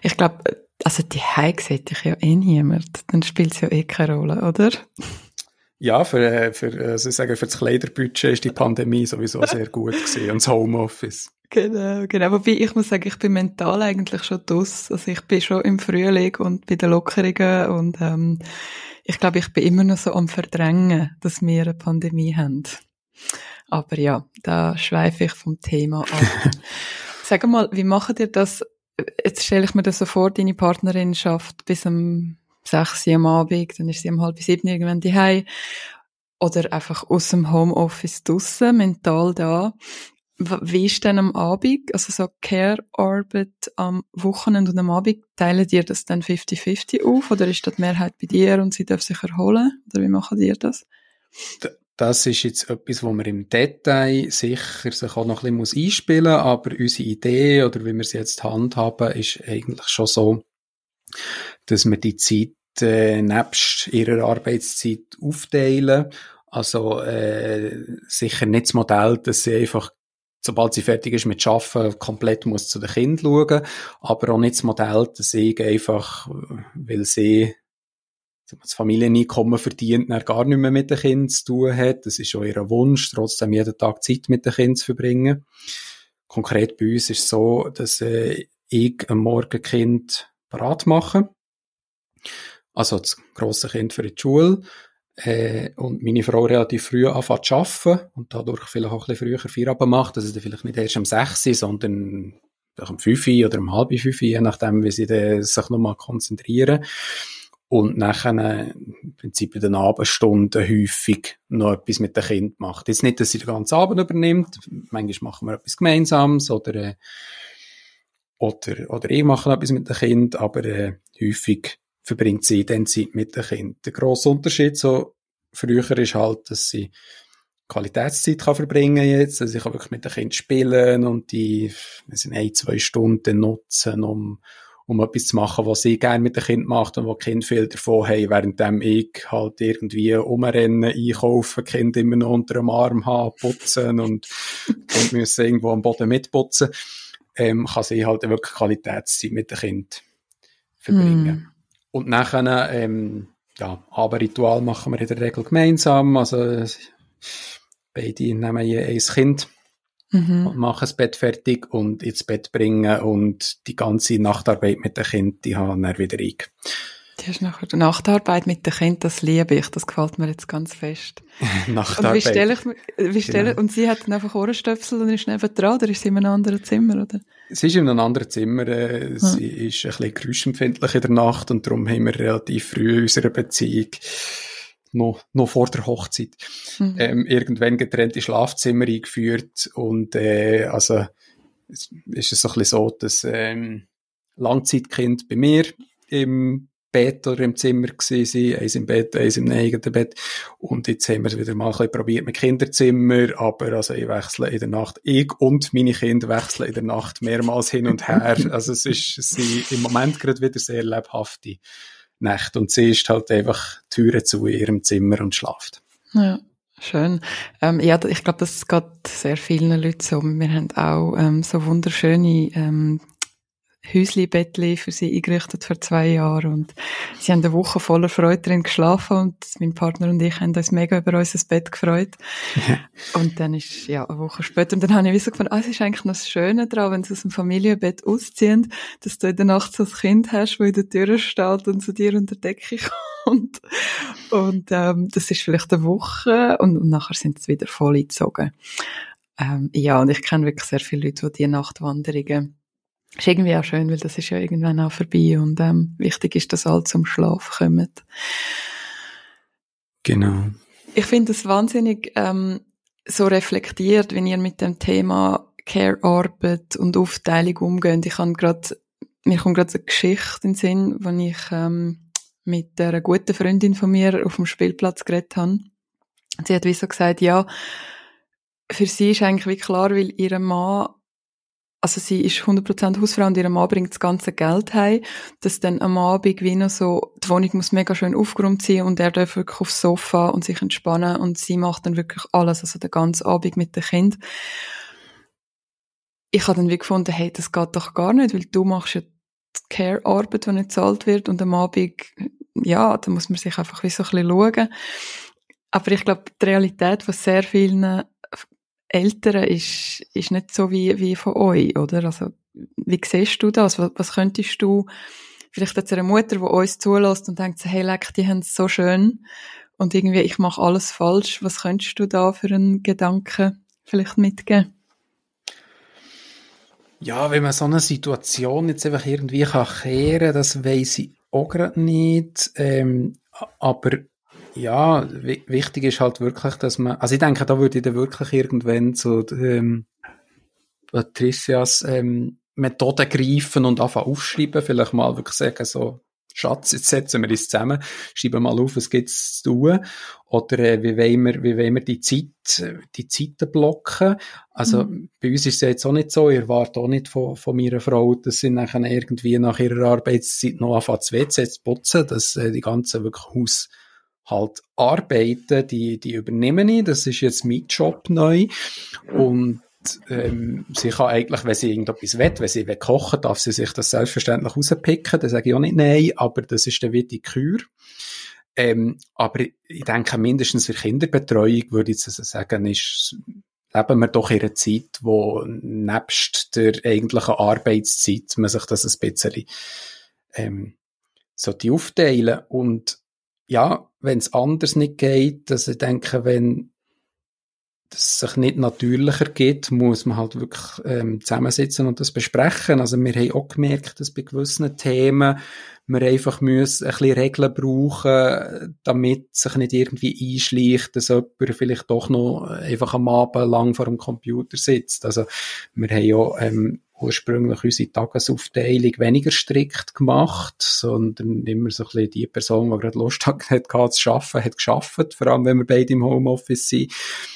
Ich glaube, also die Heim sieht dich ja eh niemand. Dann spielt es ja eh keine Rolle, oder? Ja, für, äh, für, also sagen, für das Kleiderbudget ist die Pandemie sowieso sehr gut gewesen und das Homeoffice. Genau, genau. Wobei ich muss sagen, ich bin mental eigentlich schon dus. Also ich bin schon im Frühling und bei den Lockerungen und ähm, ich glaube, ich bin immer noch so am Verdrängen, dass wir eine Pandemie haben. Aber ja, da schweife ich vom Thema ab. Sag mal, wie macht ihr das? Jetzt stelle ich mir das so vor, deine Partnerin schafft bis um sechs Uhr am Abend, dann ist sie um halb sieben irgendwann daheim oder einfach aus dem Homeoffice draussen, mental da. Wie ist denn am Abend, also so Care-Arbeit am Wochenende und am Abend, teilen dir das dann 50-50 auf oder ist das die Mehrheit bei dir und sie darf sich erholen? Oder wie machen dir das? Das ist jetzt etwas, wo man im Detail sicher sich auch noch ein bisschen einspielen muss, aber unsere Idee oder wie wir es jetzt handhaben, ist eigentlich schon so, dass wir die Zeit äh, nebst ihrer Arbeitszeit aufteilen. Also äh, sicher nicht das Modell, dass sie einfach sobald sie fertig ist mit Arbeiten, komplett muss zu den Kindern schauen, aber auch nicht das Modell, dass ich einfach, weil sie das Familieneinkommen verdient, er gar nicht mehr mit den Kindern zu tun hat. Das ist schon ihr Wunsch, trotzdem jeden Tag Zeit mit den Kindern zu verbringen. Konkret bei uns ist es so, dass äh, ich am Morgen Kind parat mache. Also das grosse Kind für die Schule äh, und meine Frau relativ früh anfängt zu arbeiten und dadurch vielleicht auch ein bisschen früher Feierabend macht, dass es dann vielleicht nicht erst um 6 Uhr, sondern um fünf oder um halb fünf, je nachdem, wie sie sich nochmal konzentrieren. Und nachher im Prinzip in den Abendstunden häufig noch etwas mit dem Kind macht. Jetzt nicht, dass sie den ganzen Abend übernimmt. Manchmal machen wir etwas Gemeinsames oder, äh, oder, oder ich mache etwas mit dem Kind, aber äh, häufig verbringt sie dann Zeit mit dem Kind. Der grosse Unterschied so früher ist halt, dass sie Qualitätszeit kann verbringen jetzt, also ich kann wirklich mit dem Kind spielen und die, wir sind ein, zwei Stunden nutzen, um, um etwas zu machen, was sie gerne mit dem Kind macht und wo Kind viel davon haben, währenddem ich halt irgendwie umrennen, einkaufen, Kind immer noch unter dem Arm haben, putzen und Kind müssen irgendwo am Boden mitputzen, ähm, kann sie halt wirklich Qualitätszeit mit dem Kind verbringen. Mm. Und nachher, ähm, ja, Abendritual machen wir in der Regel gemeinsam, also beide nehmen je ein Kind mhm. und machen das Bett fertig und ins Bett bringen und die ganze Nachtarbeit mit dem Kind, die haben dann wieder ich. Die hast nachher die Nachtarbeit mit dem Kind, das liebe ich, das gefällt mir jetzt ganz fest. Nachtarbeit. Und wie stelle ich wie stelle, genau. und sie hat dann einfach Ohrenstöpsel und ist neben dran, oder ist sie in einem anderen Zimmer, oder? Sie ist in einem anderen Zimmer, äh, hm. sie ist ein bisschen geräuschempfindlich in der Nacht und darum haben wir relativ früh in unserer Beziehung noch, noch vor der Hochzeit, mhm. ähm, irgendwann getrennte Schlafzimmer eingeführt und äh, also ist es so ein bisschen so, dass ähm, Langzeitkind bei mir im Bett oder im Zimmer gewesen, eins im Bett, eins im eigenen Bett und jetzt haben wir es wieder mal ein bisschen probiert mit Kinderzimmer, aber also ich wechsle in der Nacht, ich und meine Kinder wechseln in der Nacht mehrmals hin und her, also es ist sie im Moment gerade wieder sehr lebhafte Nächte. Und sie ist halt einfach Türen zu in ihrem Zimmer und schlaft. Ja. Schön. Ähm, ja, ich glaube, das geht sehr vielen Leuten so. Wir haben auch ähm, so wunderschöne ähm, Häusli-Bettli für sie eingerichtet vor zwei Jahren und sie haben eine Woche voller Freude drin geschlafen und mein Partner und ich haben uns mega über unser Bett gefreut. und dann ist, ja, eine Woche später, und dann habe ich wie so gefunden, ah, es ist eigentlich noch das Schöne daran, wenn sie aus dem Familienbett ausziehen, dass du in der Nacht so ein Kind hast, das in der Tür steht und zu dir unter die Decke kommt. Und ähm, das ist vielleicht eine Woche und, und nachher sind sie wieder voll eingezogen. Ähm, ja, und ich kenne wirklich sehr viele Leute, die diese Nachtwanderungen ist irgendwie auch schön, weil das ist ja irgendwann auch vorbei und ähm, wichtig ist, dass alle zum Schlaf kommen. Genau. Ich finde es wahnsinnig ähm, so reflektiert, wenn ihr mit dem Thema Care-Arbeit und Aufteilung umgeht. Ich habe gerade, mir kommt gerade eine Geschichte in den Sinn, wo ich ähm, mit einer guten Freundin von mir auf dem Spielplatz geredet habe. Sie hat wie so gesagt, ja, für sie ist eigentlich wie klar, weil ihr Mann also sie ist 100% Hausfrau und ihr Mann bringt das ganze Geld heim, dass dann am Abend wie noch so, die Wohnung muss mega schön aufgeräumt sein und er darf wirklich aufs Sofa und sich entspannen und sie macht dann wirklich alles, also den ganzen Abend mit dem Kind. Ich habe dann wie gefunden, hey, das geht doch gar nicht, weil du machst ja die Care-Arbeit, die nicht bezahlt wird und am Abend, ja, da muss man sich einfach wie so ein bisschen schauen. Aber ich glaube, die Realität von sehr vielen Eltern ist, ist nicht so wie, wie von euch, oder? Also, wie siehst du das? Was, was könntest du, vielleicht jetzt eine Mutter, die uns zulässt und denkt, hey, leck, die haben es so schön und irgendwie, ich mache alles falsch. Was könntest du da für einen Gedanken vielleicht mitgeben? Ja, wenn man so eine Situation jetzt einfach irgendwie kann kehren, das weiß ich auch gerade nicht. Ähm, aber ja, wichtig ist halt wirklich, dass man, also ich denke, da würde ich dann wirklich irgendwann zu ähm, Patricias ähm, Methode greifen und einfach aufschreiben, vielleicht mal wirklich sagen, so, Schatz, jetzt setzen wir uns zusammen, schreiben mal auf, was gibt's zu tun, oder äh, wie wollen wir, wie wollen wir die Zeit, die Zeiten blocken. Also mhm. bei uns ist es jetzt auch nicht so, ich erwarte auch nicht von, von meiner Frau, dass sie nachher irgendwie nach ihrer Arbeitszeit noch anfangen zu WC zu putzen, dass äh, die ganze wirklich Haus halt arbeiten, die, die übernehmen ich. Das ist jetzt mein Job neu. Und ähm, sie kann eigentlich, wenn sie irgendetwas will, wenn sie will kochen, darf sie sich das selbstverständlich rauspicken. Das sage ich auch nicht nein, aber das ist dann wie die Kür. Ähm, aber ich denke, mindestens für Kinderbetreuung würde ich sagen, ist, leben wir doch in einer Zeit, wo nebst der eigentlichen Arbeitszeit man sich das ein bisschen ähm, so die aufteilen und ja, wenn es anders nicht geht, dass ich denke, wenn es sich nicht natürlicher geht, muss man halt wirklich ähm, zusammensitzen und das besprechen. Also wir haben auch gemerkt, dass bei gewissen Themen wir einfach müssen ein bisschen Regeln brauchen, damit sich nicht irgendwie einschleicht, dass jemand vielleicht doch noch einfach am Abend lang vor dem Computer sitzt. Also wir haben ja ähm, ursprünglich unsere Tagesaufteilung weniger strikt gemacht, sondern immer so ein bisschen die Person, die gerade Lust hat, hat zu arbeiten, hat geschafft, vor allem wenn wir beide im Homeoffice sind.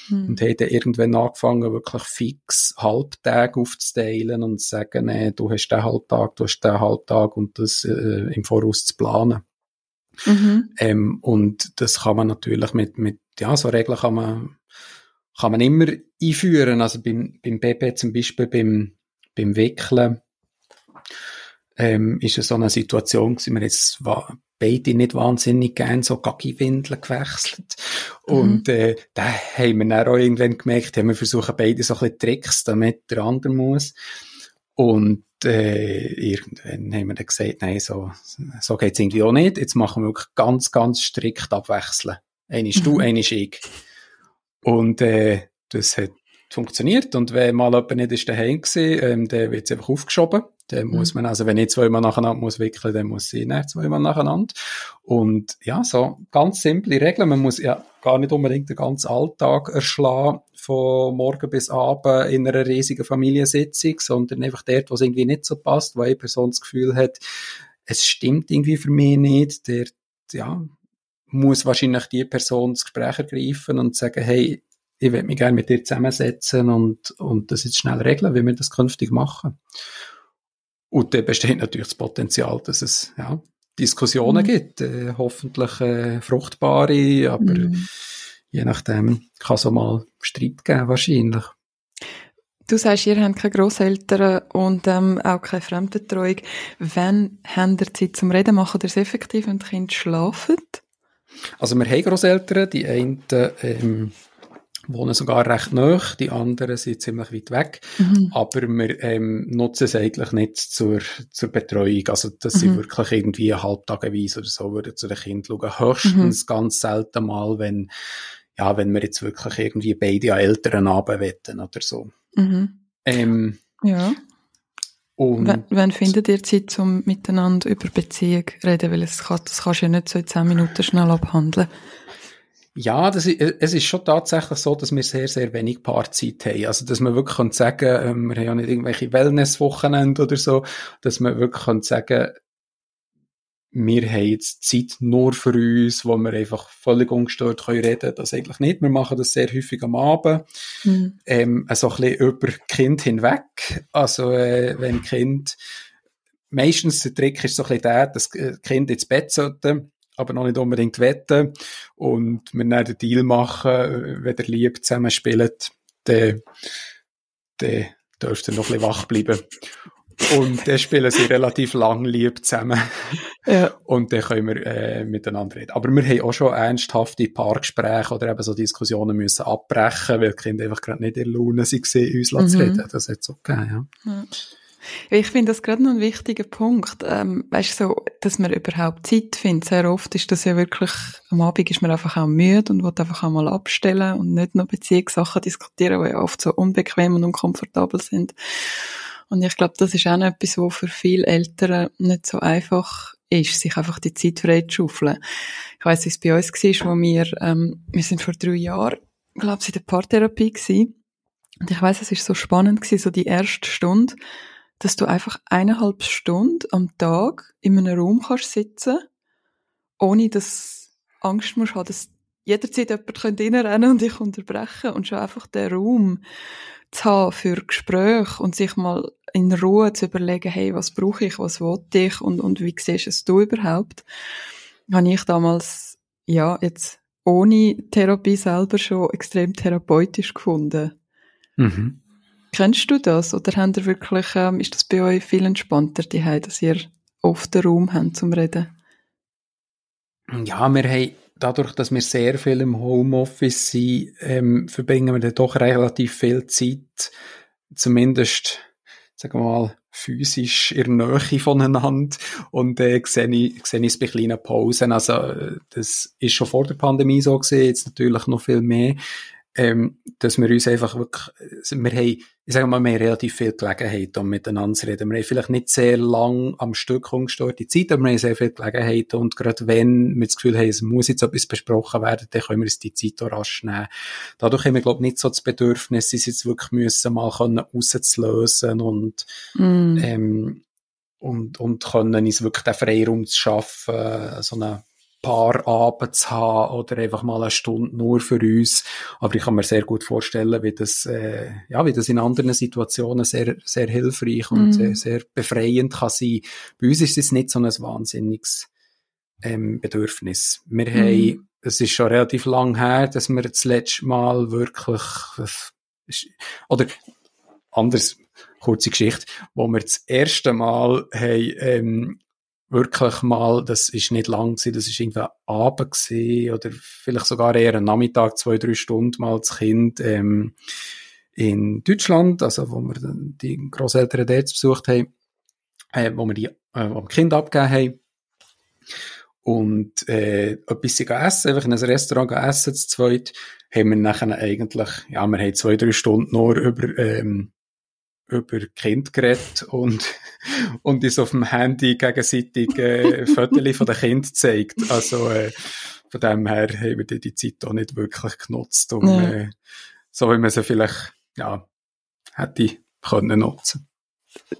Mhm. Und haben dann irgendwann angefangen, wirklich fix Halbtage aufzuteilen und zu sagen, nee, du hast den Halbtag, du hast den Halbtag und das äh, im Voraus zu planen. Mhm. Ähm, und das kann man natürlich mit, mit, ja, so Regeln kann man, kann man immer einführen. Also beim, beim Baby zum Beispiel, beim, beim Wickeln ähm, ist es so eine Situation gewesen, wir jetzt beide nicht wahnsinnig gern so Gaggi-Windeln gewechselt. Mhm. Und äh, da haben wir dann auch irgendwann gemerkt, haben wir versuchen beide so ein bisschen Tricks, damit der andere muss. Und äh, irgendwann haben wir dann gesagt, nein, so, so geht's irgendwie auch nicht. Jetzt machen wir wirklich ganz, ganz strikt abwechseln. Eine ist du, mhm. eine ist ich. Und äh, das hat funktioniert. Und wenn mal jemand nicht ist daheim gewesen, ähm, dann wird einfach aufgeschoben. Dann mhm. muss man, also wenn ich zweimal nacheinander muss wickeln, dann muss sie nicht zweimal nacheinander. Und ja, so ganz simple Regeln. Man muss ja gar nicht unbedingt den ganzen Alltag erschlagen, von morgen bis abend in einer riesigen Familiensitzung, sondern einfach dort, wo es irgendwie nicht so passt, wo eine Person das Gefühl hat, es stimmt irgendwie für mich nicht, der, ja, muss wahrscheinlich die Person das Gespräch ergreifen und sagen, hey, ich würde mich gerne mit dir zusammensetzen und, und das jetzt schnell regeln, wie wir das künftig machen. Und da besteht natürlich das Potenzial, dass es ja, Diskussionen mhm. gibt, äh, hoffentlich äh, fruchtbare, aber mhm. je nachdem kann es auch mal Streit geben, wahrscheinlich. Du sagst, ihr habt keine Grosseltern und ähm, auch keine Fremdbetreuung. Wann habt ihr Zeit zum Reden? Machen ihr es effektiv, wenn die Kinder schlafen? Also wir haben Grosseltern, die einen ähm, wohnen sogar recht nah, die anderen sind ziemlich weit weg, mhm. aber wir ähm, nutzen es eigentlich nicht zur, zur Betreuung, also dass mhm. sie wirklich irgendwie halbtageweise oder so würden zu den Kindern schauen, höchstens mhm. ganz selten mal, wenn ja, wenn wir jetzt wirklich irgendwie beide an älteren Abend wetten oder so. Mhm. Ähm, ja. Und wann, wann findet ihr Zeit, um miteinander über Beziehung zu reden? Weil es kann, das kannst du ja nicht so in zehn Minuten schnell abhandeln. Ja, das ist, es ist schon tatsächlich so, dass wir sehr, sehr wenig Paarzeit haben. Also, dass man wirklich kann sagen, ähm, wir haben ja nicht irgendwelche Wellness-Wochenende oder so, dass man wirklich kann sagen, wir haben jetzt Zeit nur für uns, wo wir einfach völlig ungestört können reden. Das eigentlich nicht. Wir machen das sehr häufig am Abend. Mhm. Ähm, so ein bisschen über Kind hinweg. Also, äh, wenn Kind, meistens der Trick ist so ein bisschen der, dass Kind ins Bett sollte aber noch nicht unbedingt wetten. Und wir dann den Deal machen, wenn der Lieb zusammen spielt, dann, dann dürft ihr noch ein bisschen wach bleiben. Und dann spielen sie relativ lang lieb zusammen. Ja. Und dann können wir äh, miteinander reden. Aber wir haben auch schon ernsthafte Paargespräche oder eben so Diskussionen müssen abbrechen, weil die Kinder einfach gerade nicht in der Laune waren, uns mhm. zu reden. Das hat es auch gegeben, ja. ja. Ich finde das gerade noch ein wichtiger Punkt. Ähm, weißt du, so, dass man überhaupt Zeit findet. Sehr oft ist das ja wirklich, am Abend ist man einfach auch müde und will einfach auch mal abstellen und nicht nur Beziehungssachen diskutieren, die ja oft so unbequem und unkomfortabel sind. Und ich glaube, das ist auch noch etwas, wo für viele Eltern nicht so einfach ist, sich einfach die Zeit frei zu schaufeln. Ich weiss, wie es bei uns war, wo wir, ähm, wir sind vor drei Jahren, glaube ich, in der Paartherapie gewesen. Und ich weiss, es ist so spannend gewesen, so die erste Stunde, dass du einfach eineinhalb Stunden am Tag in einem Raum kannst sitzen, ohne dass Angst musst haben, dass jederzeit jemand reinrennen und dich unterbrechen und schon einfach den Raum zu haben für Gespräche und sich mal in Ruhe zu überlegen, hey, was brauche ich, was will ich und, und wie siehst es du überhaupt, habe ich damals, ja, jetzt ohne Therapie selber schon extrem therapeutisch gefunden. Mhm. Kennst du das? Oder habt ihr wirklich, ähm, ist das bei euch viel entspannter, die dass ihr oft den Raum habt zum Reden? Ja, wir haben, dadurch, dass wir sehr viel im Homeoffice sind, ähm, verbringen wir dann doch relativ viel Zeit, zumindest, sagen wir mal, physisch in der Nähe voneinander und äh, sehe ich, sehe ich es bei kleinen Pausen. Also das ist schon vor der Pandemie so gesehen, jetzt natürlich noch viel mehr. Ähm, dass wir uns einfach wirklich, wir haben, ich sage mal, wir haben relativ viel Gelegenheit, um miteinander zu reden. Wir haben vielleicht nicht sehr lang am Stück ungestörte Zeit, aber wir haben sehr viel Gelegenheit und gerade wenn wir das Gefühl haben, es muss jetzt etwas besprochen werden, dann können wir uns die Zeit auch rasch nehmen. Dadurch haben wir, glaube ich, nicht so das Bedürfnis, es jetzt wirklich müssen, mal können rauszulösen und, mm. ähm, und, und können uns wirklich den Freiraum zu schaffen, so eine paar Abend zu haben oder einfach mal eine Stunde nur für uns. Aber ich kann mir sehr gut vorstellen, wie das, äh, ja, wie das in anderen Situationen sehr, sehr hilfreich und mm. sehr, sehr befreiend kann sein. Bei uns ist es nicht so ein wahnsinniges ähm, Bedürfnis. Wir mm. haben, es ist schon relativ lang her, dass wir das letzte Mal wirklich, oder anders, kurze Geschichte, wo wir das erste Mal haben, ähm, wirklich mal, das ist nicht lang gewesen, das ist irgendwie Abend gewesen, oder vielleicht sogar eher ein Nachmittag, zwei, drei Stunden mal das Kind, ähm, in Deutschland, also wo wir die Großeltern dort besucht haben, äh, wo wir die, äh, wo wir Kind abgegeben haben. Und, äh, etwas essen, einfach in einem Restaurant essen, zu zweit, haben wir nachher eigentlich, ja, wir haben zwei, drei Stunden nur über, ähm, über Kind geredet und, und uns auf dem Handy gegenseitig äh, Fotos von den Kind gezeigt. Also äh, von dem her haben wir die Zeit auch nicht wirklich genutzt, um, ja. äh, so wie man sie vielleicht ja, hätte können nutzen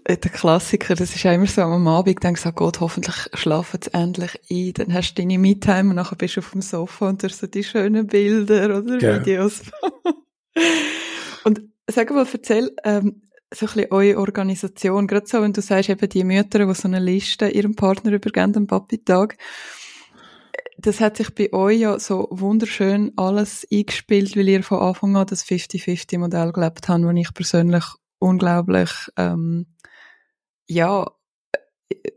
äh, der Klassiker, das ist ja immer so am Abend, denkst du, oh Gott, hoffentlich schlafen sie endlich ein, dann hast du deine Me-Time und nachher bist du auf dem Sofa und hast so die schönen Bilder oder ja. Videos. und sag mal, erzähl, ähm, so ein bisschen eure Organisation, gerade so, wenn du sagst, eben die Mütter, die so eine Liste ihrem Partner übergeben am Papi-Tag, das hat sich bei euch ja so wunderschön alles eingespielt, weil ihr von Anfang an das 50-50-Modell gelebt habt, das ich persönlich unglaublich, ähm, ja,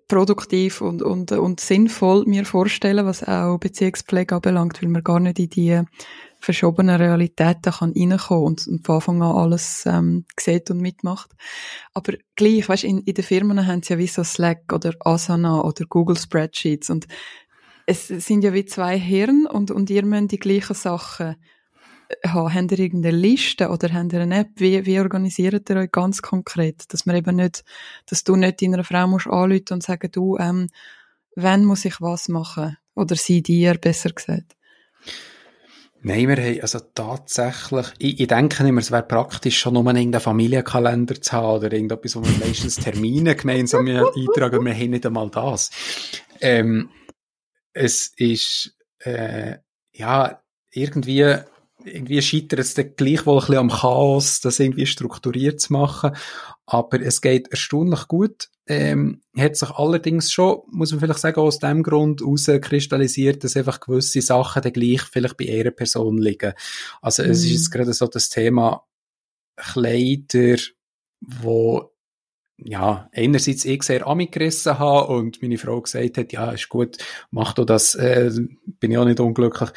produktiv und, und, und sinnvoll mir vorstellen, was auch Beziehungspflege anbelangt, weil man gar nicht in die verschobenen Realitäten kann reinkommen und, und von Anfang an alles ähm, sieht und mitmacht. Aber gleich, weißt, in, in den Firmen haben sie ja wie so Slack oder Asana oder Google Spreadsheets und es sind ja wie zwei Hirn und, und ihr müsst die gleichen Sachen äh, haben. Habt ihr irgendeine Liste oder habt ihr eine App? Wie, wie organisiert ihr euch ganz konkret? Dass man eben nicht, dass du nicht deiner Frau musst anrufen und sagen, du, ähm, wann muss ich was machen? Oder sie dir, besser gesagt. Nein, wir haben also tatsächlich, ich, ich denke immer, es wäre praktisch schon nur irgendeinen Familienkalender zu haben oder irgendetwas, wo wir meistens Termine gemeinsam eintragen, wir haben nicht einmal das. Ähm, es ist, äh, ja, irgendwie, irgendwie scheitert es dann gleichwohl ein bisschen am Chaos, das irgendwie strukturiert zu machen. Aber es geht erstaunlich gut. Ähm, hat sich allerdings schon, muss man vielleicht sagen, aus dem Grund herauskristallisiert, dass einfach gewisse Sachen dann gleich vielleicht bei einer Person liegen. Also mm. es ist jetzt mhm. gerade so das Thema Kleider, wo ja, einerseits ich sehr angerissen habe und meine Frau gesagt hat, ja, ist gut, mach du das, äh, bin ich auch nicht unglücklich.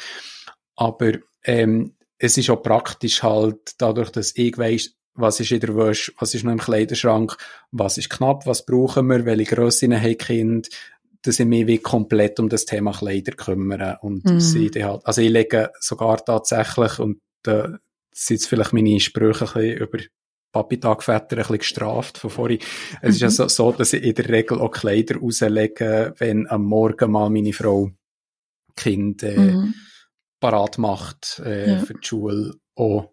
Aber ähm, es ist auch praktisch halt, dadurch, dass ich weiss, was ist in der Wäsche, was ist noch im Kleiderschrank, was ist knapp, was brauchen wir, welche Grössen haben Kind, dass ich mich wie komplett um das Thema Kleider kümmere und mm. sie halt, also ich lege sogar tatsächlich und da sind jetzt vielleicht meine Sprüche ein bisschen über Papi-Tagväter ein bisschen gestraft von vorhin. Es mhm. ist ja so, so, dass ich in der Regel auch Kleider rauslege, wenn am Morgen mal meine Frau Kind äh, mhm. parat macht äh, ja. für die Schule. Auch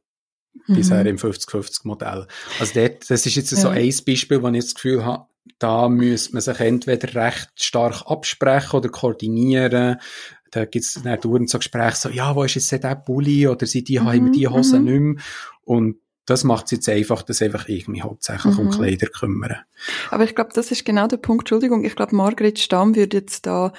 bisher mhm. im 50-50-Modell. Also dort, das ist jetzt ja. so ein Beispiel, wo ich das Gefühl habe, da müsste man sich entweder recht stark absprechen oder koordinieren. Da gibt es dann dauernd so Gespräche, so, ja, wo ist jetzt der Bulli oder sind die, mhm. haben die Hosen mhm. nicht mehr? Und das macht es jetzt einfach, dass einfach irgendwie hauptsächlich mhm. um Kleider kümmern. Aber ich glaube, das ist genau der Punkt. Entschuldigung, ich glaube, Margret Stamm würde jetzt da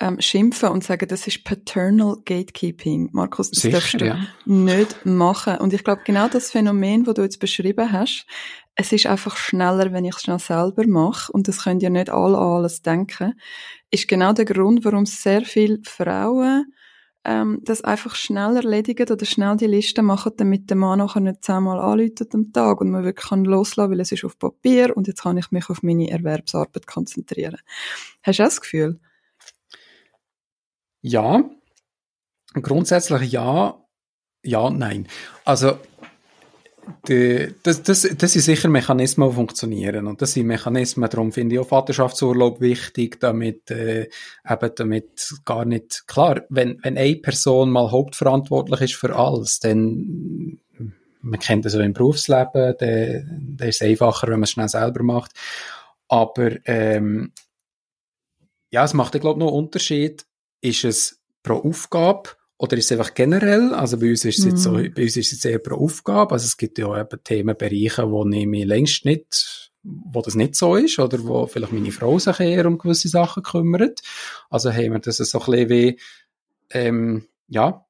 ähm, schimpfen und sagen, das ist Paternal Gatekeeping. Markus, das Sicher, darfst du ja. nicht machen. Und ich glaube, genau das Phänomen, das du jetzt beschrieben hast, es ist einfach schneller, wenn ich es schnell selber mache, und das können ja nicht alle an alles denken, ist genau der Grund, warum sehr viele Frauen ähm, das einfach schnell erledigen oder schnell die Liste machen, damit der Mann nachher nicht zehnmal anläutet am Tag und man wirklich kann loslassen, weil es ist auf Papier und jetzt kann ich mich auf meine Erwerbsarbeit konzentrieren. Hast du auch das Gefühl? Ja, grundsätzlich ja. ja nein. Also, die, das, das, das sind sicher Mechanismen, die funktionieren. Und das sind Mechanismen, darum finde ich auch Vaterschaftsurlaub wichtig, damit, äh, eben damit gar nicht, klar, wenn, wenn eine Person mal hauptverantwortlich ist für alles, dann, man kennt das auch im Berufsleben, dann, ist es einfacher, wenn man es schnell selber macht. Aber, ähm, ja, es macht, ich glaube, noch einen Unterschied. Ist es pro Aufgabe oder ist es einfach generell? Also bei uns ist es jetzt so, Mhm. bei uns ist es eher pro Aufgabe. Also es gibt ja auch eben Themenbereiche, wo ich mich längst nicht, wo das nicht so ist oder wo vielleicht meine Frau sich eher um gewisse Sachen kümmert. Also haben wir das so ein bisschen wie, ähm, ja,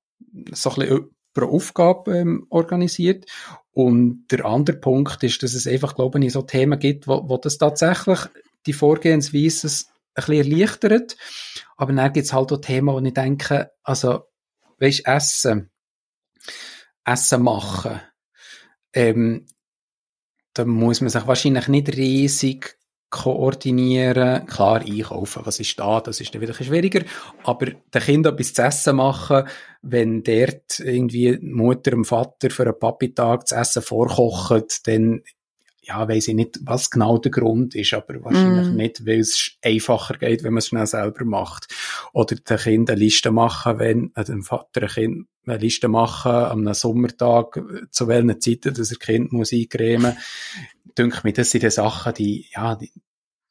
so ein bisschen pro Aufgabe ähm, organisiert. Und der andere Punkt ist, dass es einfach, glaube ich, so Themen gibt, wo, wo das tatsächlich die Vorgehensweise ein bisschen erleichtert. Aber dann gibt es halt auch Themen, wo ich denke, also, weisst, Essen, Essen machen, ähm, da muss man sich wahrscheinlich nicht riesig koordinieren. Klar, einkaufen, was ist da, das ist dann wieder ein schwieriger. Aber den Kindern etwas zu essen machen, wenn dort irgendwie Mutter dem Vater für einen Papitag das Essen vorkocht, dann ja, weiss ich nicht, was genau der Grund ist, aber wahrscheinlich Mm. nicht, weil es einfacher geht, wenn man es schnell selber macht. Oder den Kindern eine Liste machen, wenn, äh, dem Vater ein Kind eine Liste machen, am einem Sommertag, äh, zu welchen Zeiten, dass er Kind muss eingremen. Dünkt mir, das sind die Sachen, die, ja, die,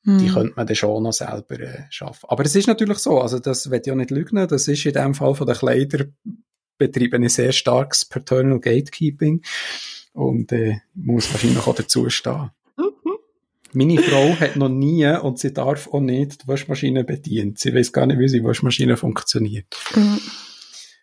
die Mhm. könnte man dann schon noch selber äh, schaffen. Aber es ist natürlich so, also das will ich auch nicht lügen, das ist in dem Fall von den Kleider betreiben ein sehr starkes Paternal Gatekeeping und äh, muss wahrscheinlich auch dazu stehen. Meine Frau hat noch nie und sie darf auch nicht die Waschmaschine bedient. Sie weiß gar nicht, wie sie Waschmaschine funktioniert. Mhm.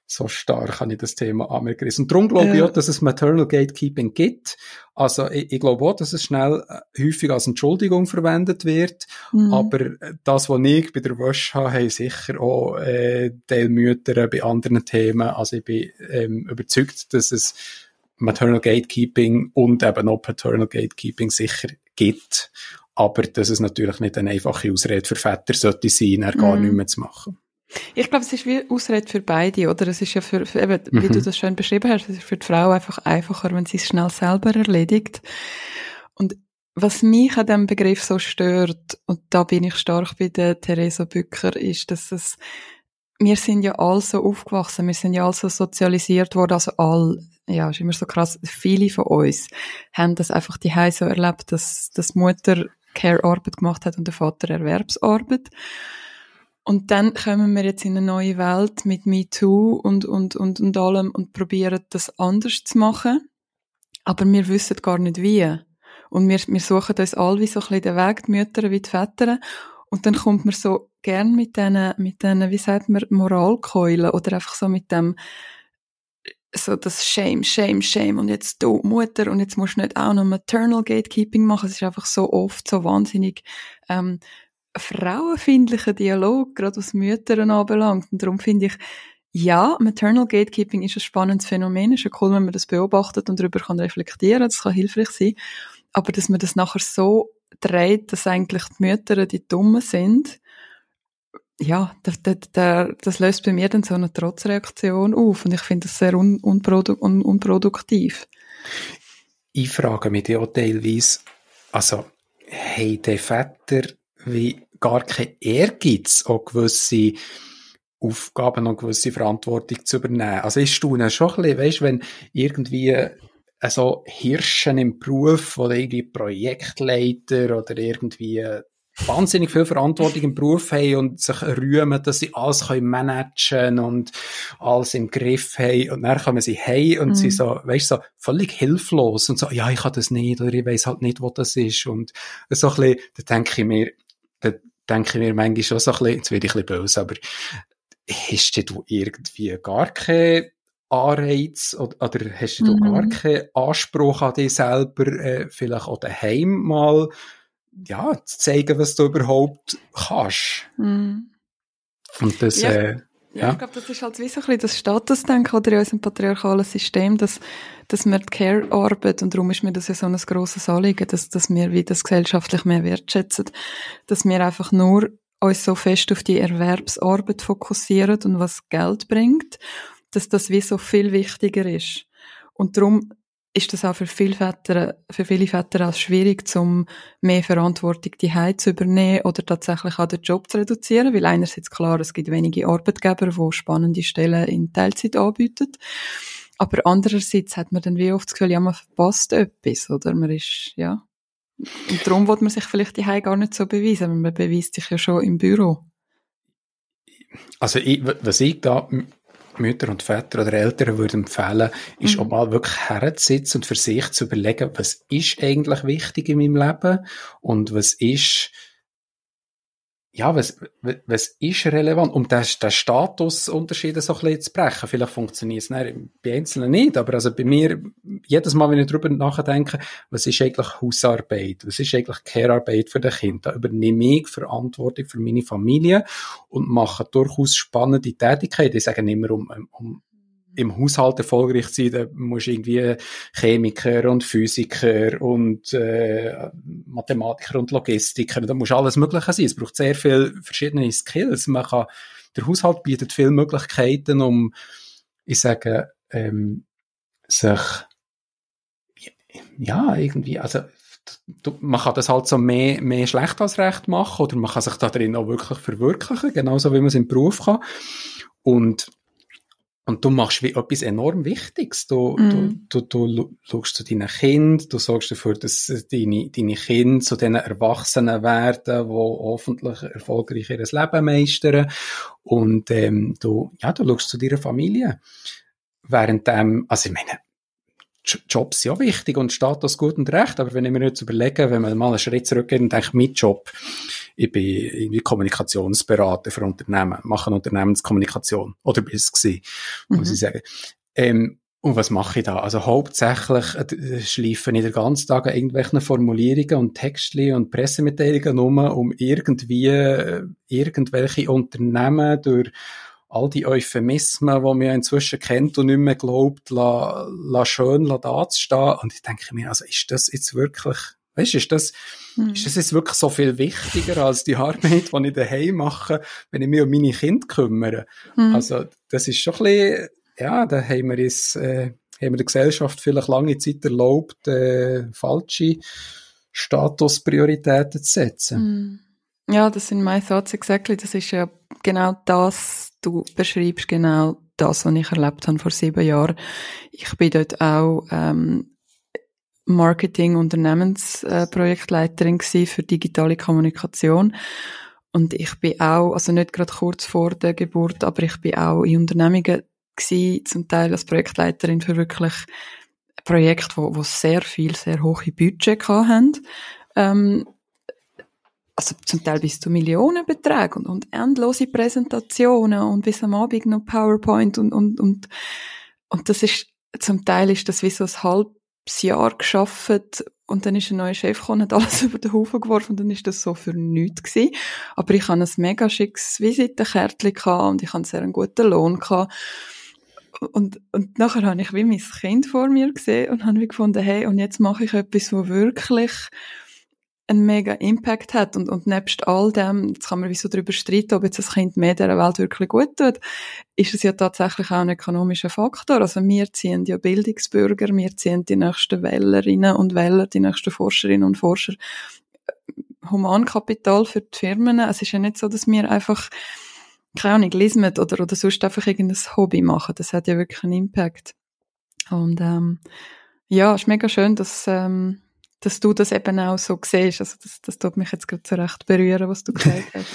So stark habe ich das Thema anmerkt. Und darum glaube ich Ja. auch, dass es Maternal Gatekeeping gibt. Also ich, ich glaube auch, dass es schnell äh, häufig als Entschuldigung verwendet wird. Mhm. Aber äh, das, was ich bei der Wäsche habe, haben sicher auch äh, Teilmütter bei anderen Themen. Also ich bin ähm, überzeugt, dass es Maternal Gatekeeping und eben auch Paternal Gatekeeping sicher gibt. Aber dass es natürlich nicht eine einfache Ausrede für Väter sollte sein, er gar Mhm. nicht mehr zu machen. Ich glaube, es ist wie Ausrede für beide, oder? Es ist ja für, für eben, wie Mhm. du das schön beschrieben hast, es ist für die Frau einfach einfacher, wenn sie es schnell selber erledigt. Und was mich an dem Begriff so stört, und da bin ich stark bei der Theresa Bücker, ist, dass es, wir sind ja alle so aufgewachsen, wir sind ja alle so sozialisiert worden, also all, ja, ist immer so krass, viele von uns haben das einfach die so erlebt, dass, dass Mutter Care-Arbeit gemacht hat und der Vater Erwerbsarbeit. Und dann kommen wir jetzt in eine neue Welt mit MeToo und, und, und, und allem und probieren das anders zu machen. Aber wir wissen gar nicht wie. Und wir, wir suchen uns alle wie so ein bisschen den Weg, die Mütter wie die Väter. Und dann kommt man so gern mit diesen, mit diesen, wie sagt man, Moralkeulen oder einfach so mit dem, so das Shame, Shame, Shame und jetzt du Mutter und jetzt musst du nicht auch noch Maternal Gatekeeping machen. Es ist einfach so oft so wahnsinnig ähm, frauenfindlicher Dialog, gerade was Mütter anbelangt. Und darum finde ich, ja, Maternal Gatekeeping ist ein spannendes Phänomen. Es ist ja cool, wenn man das beobachtet und darüber kann reflektieren. Das kann hilfreich sein. Aber dass man das nachher so dreht, dass eigentlich die Mütter die Dummen sind, ja, das, das, das, das löst bei mir dann so eine Trotzreaktion auf. Und ich finde das sehr un, unprodu un, unproduktiv. Ich frage mich ja teilweise, also, haben die Väter wie gar kein Ehrgeiz, auch gewisse Aufgaben und gewisse Verantwortung zu übernehmen. Also ich staune schon ein bisschen, weißt, wenn irgendwie so Hirschen im Beruf oder irgendwie Projektleiter oder irgendwie wahnsinnig viel Verantwortung im Beruf haben und sich rühmen, dass sie alles können managen und alles im Griff haben und dann kommen sie heim und Mhm. sie so, weißt so völlig hilflos und so, ja, ich kann das nicht oder ich weiß halt nicht, wo das ist und so ein bisschen, da denke ich mir, da denke ich mir manchmal schon so ein bisschen, jetzt werde ich ein bisschen böse, aber hast du irgendwie gar keine Anreiz oder, oder hast du Mhm. gar keinen Anspruch an dich selber, äh, vielleicht auch daheim mal ja, zu zeigen, was du überhaupt kannst. Mhm. Und das, Ja. äh, Ja, Ja. ich glaube, das ist halt wie so ein bisschen das Statusdenken oder in unserem patriarchalen System, dass, dass wir die Care-Arbeit, und darum ist mir das ja so ein grosses Anliegen, dass, dass wir wie das gesellschaftlich mehr wertschätzen, dass wir einfach nur uns so fest auf die Erwerbsarbeit fokussieren und was Geld bringt, dass das wie so viel wichtiger ist. Und darum ist das auch für viele Väter, für viele Väter auch schwierig, zum mehr Verantwortung die zu übernehmen oder tatsächlich auch den Job zu reduzieren, weil einerseits klar, es gibt wenige Arbeitgeber, die spannende Stellen in Teilzeit anbieten. Aber andererseits hat man dann wie oft das Gefühl, ja, man verpasst etwas, oder? Man ist, ja. Und darum wird man sich vielleicht die gar nicht so beweisen, weil man beweist sich ja schon im Büro. Also, ich, was ich da Mütter und Väter oder Eltern würde empfehlen, ist mhm. auch mal wirklich herzusitzen und für sich zu überlegen, was ist eigentlich wichtig in meinem Leben und was ist ja, was, was ist relevant? Um den, den Statusunterschied so ein bisschen zu brechen. Vielleicht funktioniert es bei Einzelnen nicht, aber also bei mir, jedes Mal, wenn ich darüber nachdenke, was ist eigentlich Hausarbeit? Was ist eigentlich Care-Arbeit für das Kind? Da übernehme ich Verantwortung für meine Familie und mache durchaus spannende Tätigkeiten. Ich sage nicht mehr um, um im Haushalt erfolgreich sein, da musst du irgendwie Chemiker und Physiker und äh, Mathematiker und Logistiker, da muss alles Mögliche sein. Es braucht sehr viele verschiedene Skills. Man kann, der Haushalt bietet viele Möglichkeiten, um, ich sage, ähm, sich ja, irgendwie, also man kann das halt so mehr, mehr schlecht als recht machen oder man kann sich da drin auch wirklich verwirklichen, genauso wie man es im Beruf kann. Und und du machst wie etwas enorm Wichtiges. Du, mm. du, du, du schaust zu deinen Kindern, du sorgst dafür, dass deine, deine Kinder zu diesen Erwachsenen werden, die hoffentlich erfolgreich ihr Leben meistern. Und ähm, du, ja, du schaust zu deiner Familie. Während dem, also ich meine, Jobs sind ja wichtig und Status gut und recht, aber wenn ich mir jetzt überlege, wenn man mal einen Schritt zurückgeht und denkt, mein Job, ich bin irgendwie Kommunikationsberater für Unternehmen, mache Unternehmenskommunikation. Oder bin es gewesen, mhm. muss ich sagen. Ähm, und was mache ich da? Also hauptsächlich äh, schleife ich den ganzen Tag an irgendwelchen Formulierungen und Textli und Pressemitteilungen um, um irgendwie äh, irgendwelche Unternehmen durch all die Euphemismen, die man inzwischen kennt und nicht mehr glaubt, la, la schön la dazustehen. Und ich denke mir, also ist das jetzt wirklich Weißt du, ist das, mhm. ist das jetzt wirklich so viel wichtiger als die Arbeit, die ich daheim mache, wenn ich mich um meine Kinder kümmere? Mhm. Also, das ist schon ein bisschen, ja, da haben wir uns, äh, haben wir der Gesellschaft vielleicht lange Zeit erlaubt, äh, falsche Statusprioritäten zu setzen. Mhm. Ja, das sind meine Thoughts exactly. Das ist ja genau das, du beschreibst genau das, was ich erlebt habe vor sieben Jahren. Ich bin dort auch ähm, Marketing Unternehmensprojektleiterin äh, für digitale Kommunikation. Und ich bin auch, also nicht gerade kurz vor der Geburt, aber ich bin auch in Unternehmungen gewesen, zum Teil als Projektleiterin für wirklich Projekte, wo, wo sehr viel, sehr hohe Budget hatten. Ähm, also zum Teil bis zu Millionenbeträge und, und endlose Präsentationen und bis am Abend noch PowerPoint und, und, und, und das ist, zum Teil ist das wie so ein halb Jahr geschafft und dann ist ein neuer Chef gekommen, hat alles über den Haufen geworfen und dann ist das so für nichts gewesen. Aber ich hatte ein mega schickes Visitenkärtchen und ich hatte sehr einen guten Lohn gehabt. Und, und nachher habe ich wie mein Kind vor mir gesehen und habe gefunden, hey, und jetzt mache ich etwas, wo wirklich einen mega Impact hat und, und nebst all dem, jetzt kann man wie so darüber streiten, ob jetzt das Kind mehr der Welt wirklich gut tut, ist es ja tatsächlich auch ein ökonomischer Faktor. Also wir ziehen ja Bildungsbürger, wir ziehen die nächsten Wählerinnen und Wähler, die nächsten Forscherinnen und Forscher, äh, Humankapital für die Firmen. Es ist ja nicht so, dass wir einfach keine Ahnung, lesen oder, oder sonst einfach irgendein Hobby machen. Das hat ja wirklich einen Impact. Und ähm, ja, es ist mega schön, dass ähm, dass du das eben auch so siehst. Also das, das tut mich jetzt gerade so recht berühren, was du gesagt hast.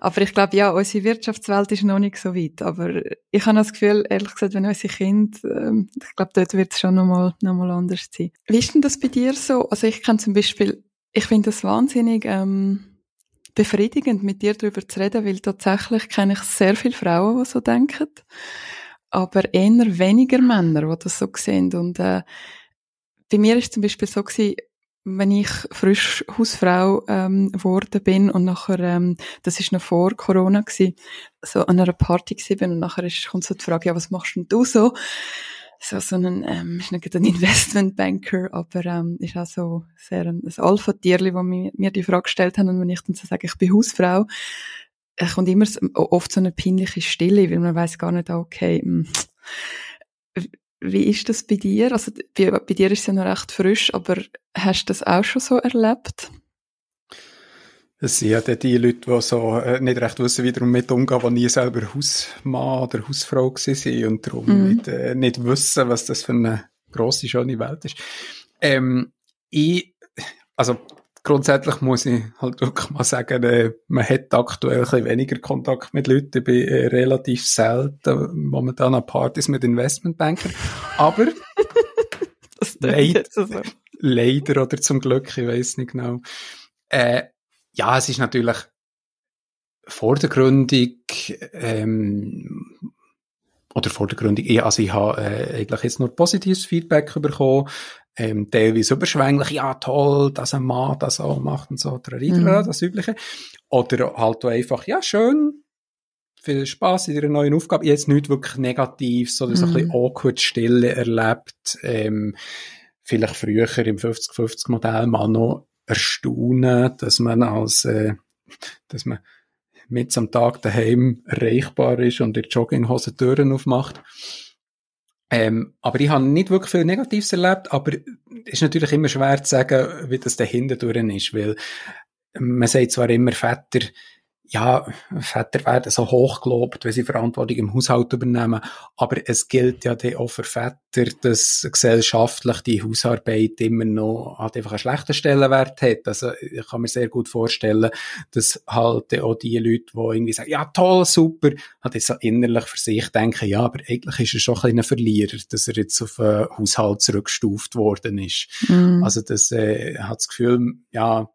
Aber ich glaube, ja, unsere Wirtschaftswelt ist noch nicht so weit. Aber ich habe das Gefühl, ehrlich gesagt, wenn unsere Kinder, ähm, ich glaube, dort wird es schon nochmal noch mal anders sein. Wie ist denn das bei dir so? Also ich kann zum Beispiel, ich finde das wahnsinnig ähm, befriedigend, mit dir darüber zu reden, weil tatsächlich kenne ich sehr viele Frauen, die so denken. Aber eher weniger Männer, die das so sehen. Und äh, bei mir ist zum Beispiel so gewesen, wenn ich frisch Hausfrau ähm, geworden bin und nachher, ähm, das ist noch vor Corona gewesen, so an einer Party gewesen bin und nachher ist, kommt so die Frage, ja, was machst denn du so? So, so ein, ähm, ist nicht ein Investmentbanker, aber ähm, ist auch so sehr ein, ein Alpha-Tierli, wo mir, mir die Frage gestellt haben und wenn ich dann so sage, ich bin Hausfrau, äh, kommt immer so, oft so eine peinliche Stille, weil man weiß gar nicht, okay, mh, hm, Wie ist das bei dir? Also bei, bei dir ist es ja noch recht frisch, aber hast du das auch schon so erlebt? Es sind ja die Leute, die so äh, nicht recht wissen, wie damit umgehen, die nie selber Hausmann oder Hausfrau waren und darum mm. nicht, äh, nicht wissen, was das für eine grosse, schöne Welt ist. Ähm, ich, also grundsätzlich muss ich halt wirklich mal sagen, äh, man hat aktuell ein bisschen weniger Kontakt mit Leuten. Ich bin äh, relativ selten momentan an Partys mit Investmentbankern. Aber leid, so. leider oder zum Glück, ich weiß nicht genau. Äh, ja, es ist natürlich vor der Gründung ähm, oder vor der Gründung, also ich habe äh, eigentlich jetzt nur positives Feedback bekommen ähm, teilweise überschwänglich, ja toll, dass ein Mann das auch macht und so, mhm. das Übliche. Oder halt einfach, ja schön, viel Spaß in ihrer neuen Aufgabe. Jetzt nicht wirklich negativ, sondern so ein bisschen mhm. awkward Stille erlebt. Ähm, vielleicht früher im 50-50-Modell mal noch erstaunen, dass man als, äh, dass man mit am Tag daheim erreichbar ist und die Jogginghose Türen aufmacht. Ähm, aber ich habe nicht wirklich viel Negatives erlebt, aber es ist natürlich immer schwer zu sagen, wie das dahinter ist, weil man sagt zwar immer, Väter ja, Väter werden so hochgelobt, wenn sie Verantwortung im Haushalt übernehmen. Aber es gilt ja auch für Väter, dass gesellschaftlich die Hausarbeit immer noch halt einfach einen schlechten Stellenwert hat. Also ich kann mir sehr gut vorstellen, dass halt auch die Leute, die irgendwie sagen, ja toll, super, halt jetzt so innerlich für sich denken, ja, aber eigentlich ist er schon ein kleiner Verlierer, dass er jetzt auf einen Haushalt zurückgestuft worden ist. Mm. Also das äh, hat das Gefühl, ja,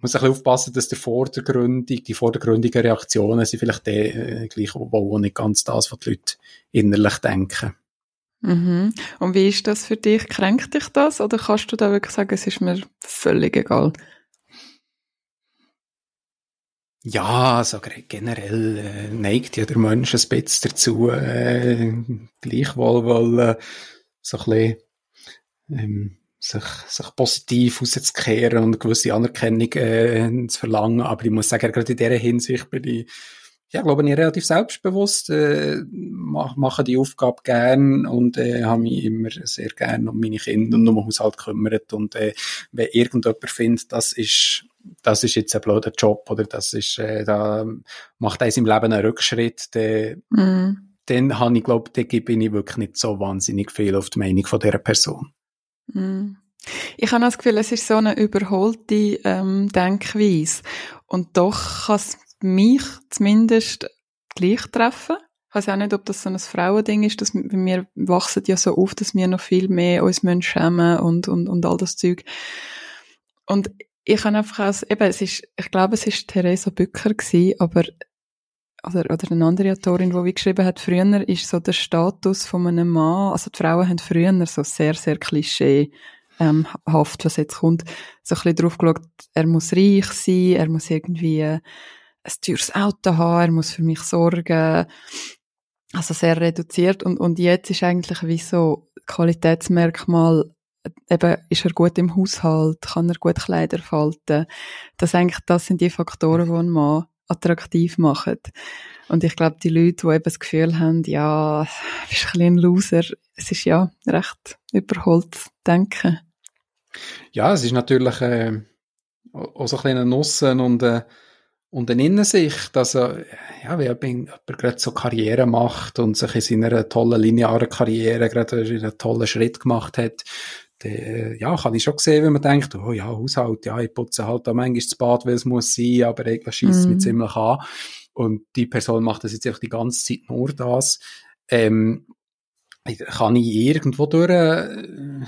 muss ein bisschen aufpassen, dass der vordergründig, die vordergründigen Reaktionen sind vielleicht die, äh, gleich auch nicht ganz das, was die Leute innerlich denken. Mhm. Und wie ist das für dich? Kränkt dich das? Oder kannst du da wirklich sagen, es ist mir völlig egal? Ja, also generell äh, neigt ja der Mensch ein bisschen dazu, äh, gleichwohl wollen, so ein bisschen, ähm, sich, sich positiv rauszukehren und gewisse Anerkennung äh, zu verlangen. Aber ich muss sagen, gerade in dieser Hinsicht bin ich, ja, glaube ich, relativ selbstbewusst, äh, mache die Aufgabe gern und äh, habe mich immer sehr gern um meine Kinder und um den Haushalt gekümmert. Und äh, wenn irgendjemand findet, das ist, das ist jetzt ein blöder Job oder das ist, äh, da macht eins im Leben einen Rückschritt, dann, mm. dann habe ich, glaube da gebe ich wirklich nicht so wahnsinnig viel auf die Meinung von dieser Person. Mm. Ich habe das Gefühl, es ist so eine überholte ähm, Denkweise. Und doch kann es mich zumindest gleich treffen. Ich weiß auch nicht, ob das so ein Frauending ist, dass wir wachsen ja so auf, dass wir noch viel mehr uns schämen und, und, und all das Zeug. Und ich habe einfach aus, eben, es ist, ich glaube, es ist Theresa Bücker gewesen, aber oder, oder eine andere Autorin, die wie geschrieben hat, früher ist so der Status von einem Mann, also die Frauen haben früher so sehr, sehr klischee ähm, haft, was jetzt kommt, so ein bisschen drauf geschaut, er muss reich sein, er muss irgendwie ein teures Auto haben, er muss für mich sorgen, also sehr reduziert. Und, und jetzt ist eigentlich wie so Qualitätsmerkmal eben, ist er gut im Haushalt, kann er gut Kleider falten, das eigentlich, das sind die Faktoren, die ein Mann attraktiv machen. Und ich glaube, die Leute, die eben das Gefühl haben, ja, du bist ein, bisschen ein Loser, es ist ja recht überholt denken. Ja, es ist natürlich äh, auch so ein bisschen ein Nussen und, äh, und eine Innensicht. Also, ja, wenn jemand gerade so Karriere macht und sich in seiner tollen linearen Karriere gerade einen tollen Schritt gemacht hat, dann, äh, ja, kann ich schon sehen, wenn man denkt, oh ja, Haushalt, ja, ich putze halt da manchmal das Bad, weil es muss sein, aber eigentlich schießt mm. mich ziemlich an. Und die Person macht das jetzt einfach die ganze Zeit nur das. Ähm, kann ich irgendwo durch äh,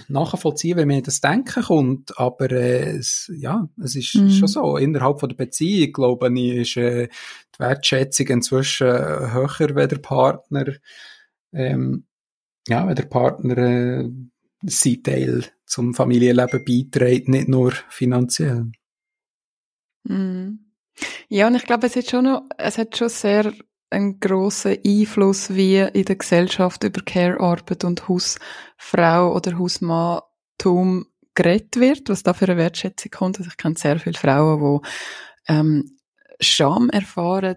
nachvollziehen, wenn mir das Denken kommt, aber äh, es, ja, es ist mm. schon so, innerhalb von der Beziehung, glaube ich, ist äh, die Wertschätzung inzwischen äh, höher, wenn der Partner ähm, ja, wenn der Partner äh, sein Teil zum Familienleben beiträgt, nicht nur finanziell. Mm. Ja, und ich glaube, es hat schon noch, es hat schon sehr einen grossen Einfluss, wie in der Gesellschaft über Care-Arbeit und Hausfrau oder Hausmanntum geredet wird, was da für eine Wertschätzung kommt. Also ich kenne sehr viele Frauen, die ähm, Scham erfahren,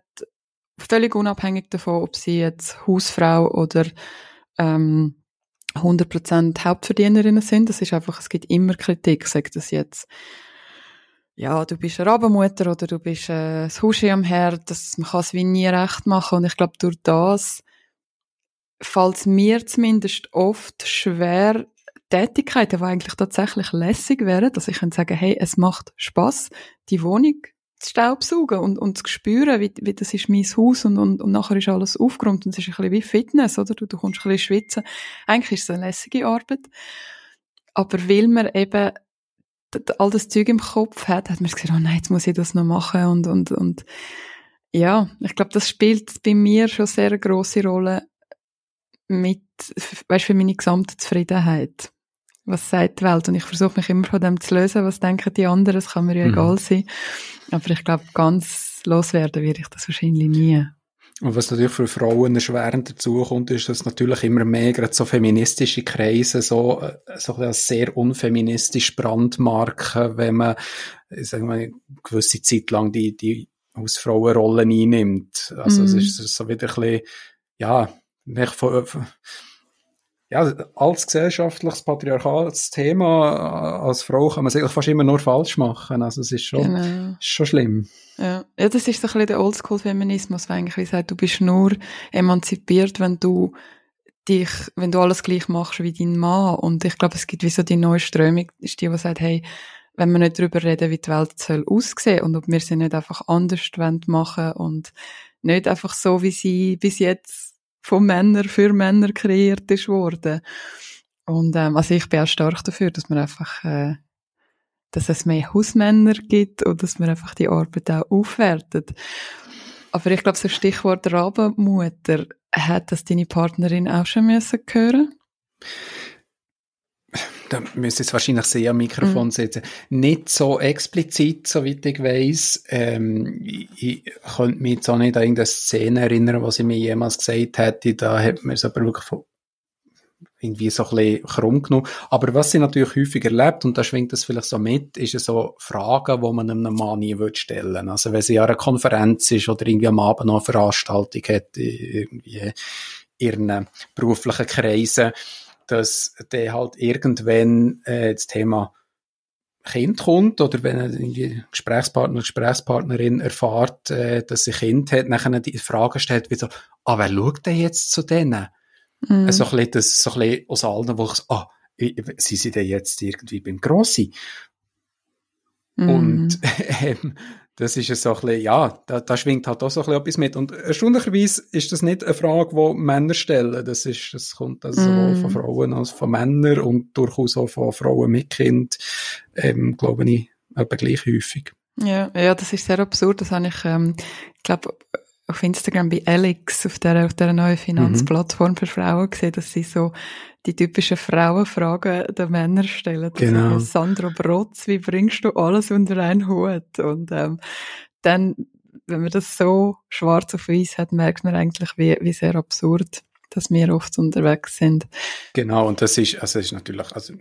völlig unabhängig davon, ob sie jetzt Hausfrau oder ähm, 100% Hauptverdienerinnen sind. Das ist einfach, es gibt immer Kritik, sagt das jetzt. Ja, du bist eine Rabenmutter oder du bist äh, das Huschi am Herd, das, man kann es wie nie recht machen. Und ich glaube, durch das fällt es mir zumindest oft schwer, Tätigkeiten, die eigentlich tatsächlich lässig wären, dass ich kann sagen, hey, es macht Spaß, die Wohnung staubsaugen und, und zu spüren, wie, wie das ist mein Haus und, und, und nachher ist alles aufgeräumt und es ist ein bisschen wie Fitness, oder? Du, du kommst ein bisschen schwitzen. Eigentlich ist es eine lässige Arbeit. Aber weil man eben all das Zeug im Kopf hat, hat man gesagt, oh nein, jetzt muss ich das noch machen und, und, und, ja, ich glaube, das spielt bei mir schon sehr eine grosse Rolle mit, weißt, für meine gesamte Zufriedenheit was sagt die Welt. Und ich versuche mich immer von dem zu lösen, was denken die anderen, das kann mir ja mhm. egal sein. Aber ich glaube, ganz loswerden werde ich das wahrscheinlich nie. Und was natürlich für Frauen erschwerend dazukommt, ist, dass natürlich immer mehr gerade so feministische Kreise so, äh, so eine sehr unfeministische Brandmarke, wenn man, sagen wir, eine gewisse Zeit lang die, die Hausfrauenrollen einnimmt. Also mm. es ist so wieder ein bisschen, ja, von, ja, als gesellschaftliches patriarchales Thema äh, als Frau kann man es eigentlich fast immer nur falsch machen. Also es ist schon, genau. ist schon schlimm. Ja. ja, das ist so ein bisschen der Oldschool-Feminismus, der eigentlich sagt, du bist nur emanzipiert, wenn du dich, wenn du alles gleich machst wie dein Mann. Und ich glaube, es gibt wie so die neue Strömung, ist die, die sagt, hey, wenn wir nicht darüber reden, wie die Welt soll aussehen und ob wir sie nicht einfach anders machen und nicht einfach so, wie sie bis jetzt von Männern für Männer kreiert ist worden. Und ähm, also ich bin auch stark dafür, dass man einfach, äh, dass es mehr Hausmänner gibt und dass man einfach die Arbeit auch aufwertet. Aber ich glaube, so Stichwort Rabenmutter, hat das deine Partnerin auch schon müssen hören? Da müsste es wahrscheinlich sehr am Mikrofon mhm. sitzen. Nicht so explizit, soweit ich weiß. Ähm, ich, ich könnte mich jetzt auch nicht an irgendeine Szene erinnern, was ich mir jemals gesagt hätte. Da hat man es aber wirklich von irgendwie so ein bisschen krumm genommen. Aber was sie natürlich häufig erlebt, und da schwingt das vielleicht so mit, ist so Fragen, die man einem Mann nie stellen würde. Also wenn sie an einer Konferenz ist oder irgendwie am Abend noch eine Veranstaltung hat, irgendwie in ihren beruflichen Kreisen, dass der halt irgendwann äh, das Thema Kind kommt oder wenn ein Gesprächspartner, Gesprächspartnerin erfahrt, äh, dass sie Kind hat, nachher die Frage stellt, wie so, ah, wer schaut denn jetzt zu denen? Mhm. Also, ein bisschen, das, so ein bisschen aus allen, wo ich so, ah, sind sie denn jetzt irgendwie beim Grossi? Mhm. Und ähm, das ist so ein bisschen, ja, da, da schwingt halt auch so ein bisschen etwas mit. Und erstaunlicherweise ist das nicht eine Frage, die Männer stellen. Das ist, das kommt also mm. von Frauen als von Männern und durchaus auch von Frauen mit Kind, ähm, glaube ich, aber gleich häufig. Ja, ja, das ist sehr absurd. Das habe ich, ähm, ich glaube, auf Instagram bei Alex, auf der, auf der neuen Finanzplattform mhm. für Frauen gesehen, dass sie so die typischen Frauenfragen der Männer stellen. Das genau. Sandro Brotz, wie bringst du alles unter einen Hut? Und ähm, dann, wenn man das so schwarz auf weiß hat, merkt man eigentlich, wie, wie sehr absurd, dass wir oft unterwegs sind. Genau, und das ist, also ist natürlich, also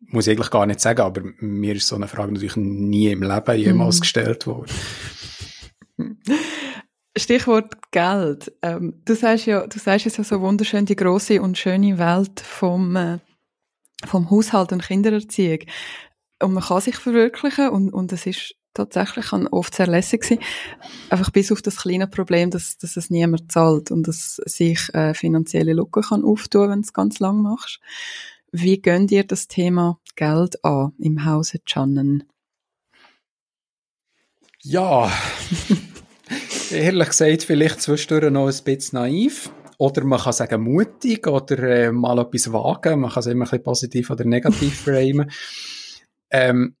muss ich eigentlich gar nicht sagen, aber mir ist so eine Frage natürlich nie im Leben jemals mhm. gestellt worden. Stichwort Geld. Ähm, du sagst ja, du sagst es ja so wunderschön, die große und schöne Welt vom, äh, vom Haushalt und Kindererziehung. Und man kann sich verwirklichen und, und es ist tatsächlich kann oft sehr lässig sein. Einfach bis auf das kleine Problem, dass, dass es niemand zahlt und dass sich äh, finanzielle Lücken kann auftun, wenn du es ganz lang machst. Wie gönnt ihr das Thema Geld an im Hause Channen? Ja, ehrlich gesagt, vielleicht zwischendurch noch ein bisschen naiv. Oder man kann sagen mutig oder äh, mal etwas wagen. Man kann es immer ein bisschen positiv oder negativ framen. Ähm,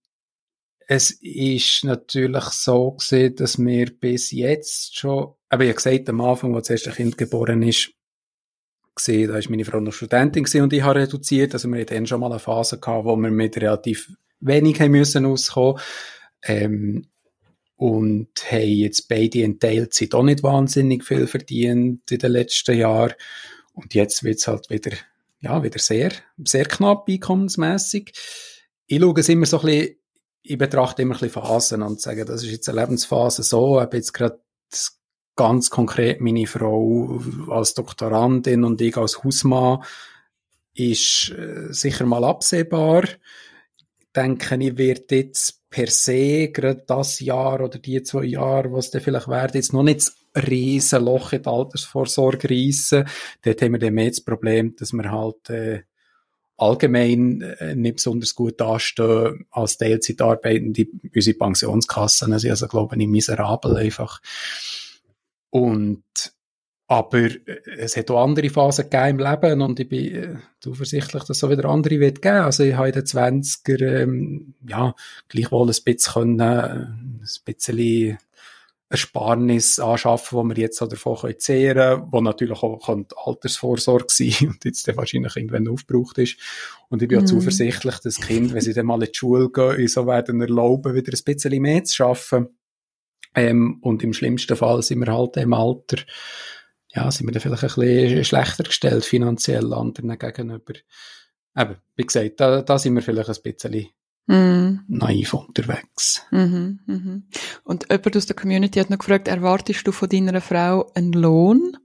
es ist natürlich so gesehen, dass wir bis jetzt schon, aber ich habe gesagt, am Anfang, als das erste Kind geboren ist, gesehen, da war meine Frau noch Studentin und ich habe reduziert. Also wir hatten dann schon mal eine Phase gehabt, wo wir mit relativ wenig haben müssen auskommen. Ähm, und haben jetzt beide in Teilzeit auch nicht wahnsinnig viel verdient in den letzten Jahren. Und jetzt wird's halt wieder, ja, wieder sehr, sehr knapp einkommensmässig. Ich schaue es immer so ein bisschen, ich betrachte immer ein bisschen Phasen und sage, das ist jetzt eine Lebensphase so, ob jetzt gerade ganz konkret meine Frau als Doktorandin und ich als Hausmann ist äh, sicher mal absehbar. Denke ich, wird jetzt per se gerade das Jahr oder die zwei Jahre, was dann vielleicht werden, jetzt noch nicht ein riesen Loch in die Altersvorsorge reissen. Dort haben wir dann mehr das Problem, dass wir halt äh, allgemein äh, nicht besonders gut dastehen als Teilzeitarbeitende. Unsere Pensionskassen sind also, glaube ich, miserabel einfach. Und aber äh, es hat auch andere Phasen gegeben im Leben und ich bin äh, zuversichtlich, dass es so wieder andere wird geben. Also ich habe in den 20er, ähm, ja, gleichwohl ein bisschen können, äh, ein bisschen Ersparnis anschaffen, wo wir jetzt auch davon können zehren, wo natürlich auch Altersvorsorge sein und jetzt dann wahrscheinlich irgendwann aufgebraucht ist. Und ich bin mhm. auch zuversichtlich, dass Kinder, wenn sie dann mal in die Schule gehen, so werden erlauben, wieder ein bisschen mehr zu schaffen. Ähm, und im schlimmsten Fall sind wir halt im Alter, ja, sind wir dann vielleicht ein bisschen schlechter gestellt finanziell anderen gegenüber. Eben, wie gesagt, da, da sind wir vielleicht ein bisschen mm. naiv unterwegs. Mhm, mhm. Und jemand aus der Community hat noch gefragt, erwartest du von deiner Frau einen Lohn?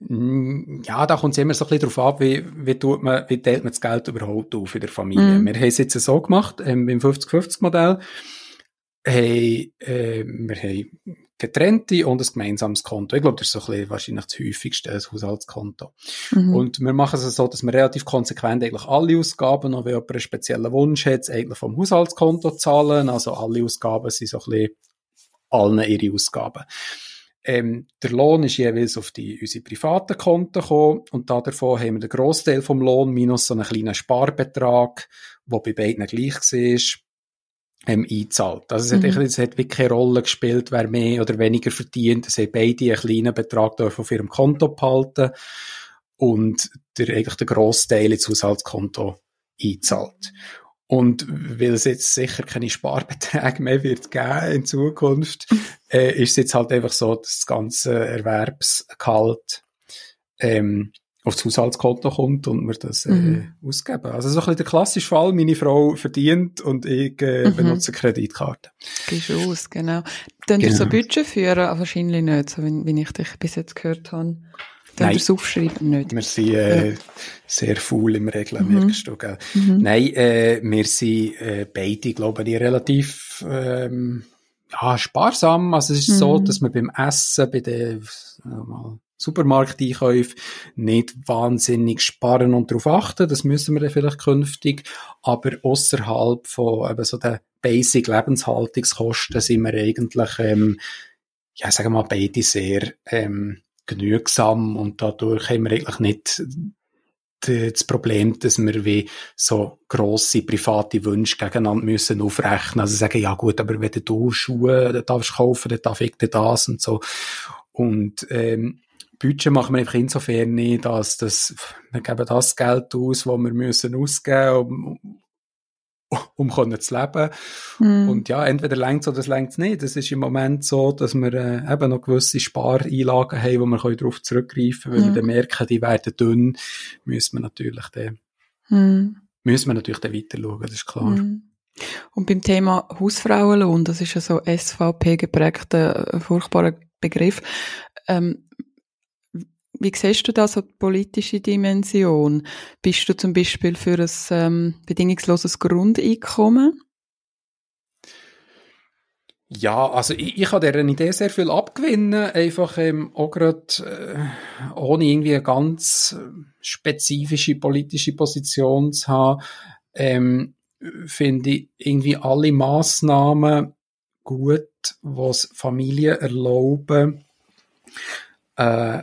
Mm, ja, da kommt es immer so ein bisschen darauf ab, wie, wie, tut man, wie teilt man das Geld überhaupt auf in der Familie. Mm. Wir haben es jetzt so gemacht, ähm, beim 50-50-Modell, hey, äh, wir haben getrennte und ein gemeinsames Konto. Ich glaube, das ist so ein bisschen wahrscheinlich das häufigste, das Haushaltskonto. Mhm. Und wir machen es so, dass wir relativ konsequent eigentlich alle Ausgaben, noch wenn jemand einen speziellen Wunsch hat, eigentlich vom Haushaltskonto zahlen. Also alle Ausgaben sind so ein bisschen allen ihre Ausgaben. Ähm, der Lohn ist jeweils auf die, unsere privaten Konten gekommen und da davon haben wir den Großteil vom Lohn minus so einen kleinen Sparbetrag, der bei beiden gleich war ähm, einzahlt. Also es, mhm. hat, es hat wirklich keine Rolle gespielt, wer mehr oder weniger verdient. Es haben beide einen kleinen Betrag auf ihrem Konto behalten und der, eigentlich der Großteil ins Haushaltskonto einzahlt. Und weil es jetzt sicher keine Sparbeträge mehr wird geben in Zukunft, äh, ist es jetzt halt einfach so, dass das ganze Erwerbsgehalt ähm, aufs Haushaltskonto kommt und wir das äh, mhm. ausgeben. Also so ein bisschen der klassische Fall, meine Frau verdient und ich äh, mhm. benutze Kreditkarte. Gehst aus, genau. Dann genau. so Budget führen? Ah, wahrscheinlich nicht, so wie, wie ich dich bis jetzt gehört habe. Dann Nein. das aufschreiben nicht. Wir sind äh, ja. sehr faul im Regeln, mhm. merkst du, gell? Mhm. Nein, äh, wir sind äh, beide, glaube ich, relativ ähm, ja, sparsam. Also es ist so, mhm. dass wir beim Essen, bei den mal, Supermarkteinkäufe nicht wahnsinnig sparen und darauf achten. Das müssen wir dann vielleicht künftig. Aber außerhalb von eben so den Basic Lebenshaltungskosten sind wir eigentlich, ähm, ja, sagen wir mal, beide sehr ähm, genügsam und dadurch haben wir eigentlich nicht das Problem, dass wir wie so grosse private Wünsche gegeneinander müssen aufrechnen. Also sagen, ja gut, aber wenn du Schuhe darfst kaufen, dann darf ich dir das und so. Und ähm, Budget machen wir einfach insofern nicht, dass das, wir geben das Geld aus, was wir müssen ausgeben, um, um können zu leben. Mm. Und ja, entweder längt es oder es längt nicht. Es ist im Moment so, dass wir äh, eben noch gewisse Spareinlagen haben, wo wir darauf zurückgreifen können. Wenn mm. wir dann merken, die werden dünn, müssen wir natürlich dann, mm. müssen wir natürlich dann weiter schauen, das ist klar. Mm. Und beim Thema Hausfrauenlohn, das ist ja so SVP geprägter, äh, furchtbarer Begriff. Ähm, wie siehst du da so die politische Dimension? Bist du zum Beispiel für ein ähm, bedingungsloses Grundeinkommen? Ja, also ich, ich kann dieser Idee sehr viel abgewinnen, einfach ähm, auch gerade äh, ohne irgendwie eine ganz spezifische politische Position zu haben, ähm, finde ich irgendwie alle Massnahmen gut, was Familien erlauben, äh,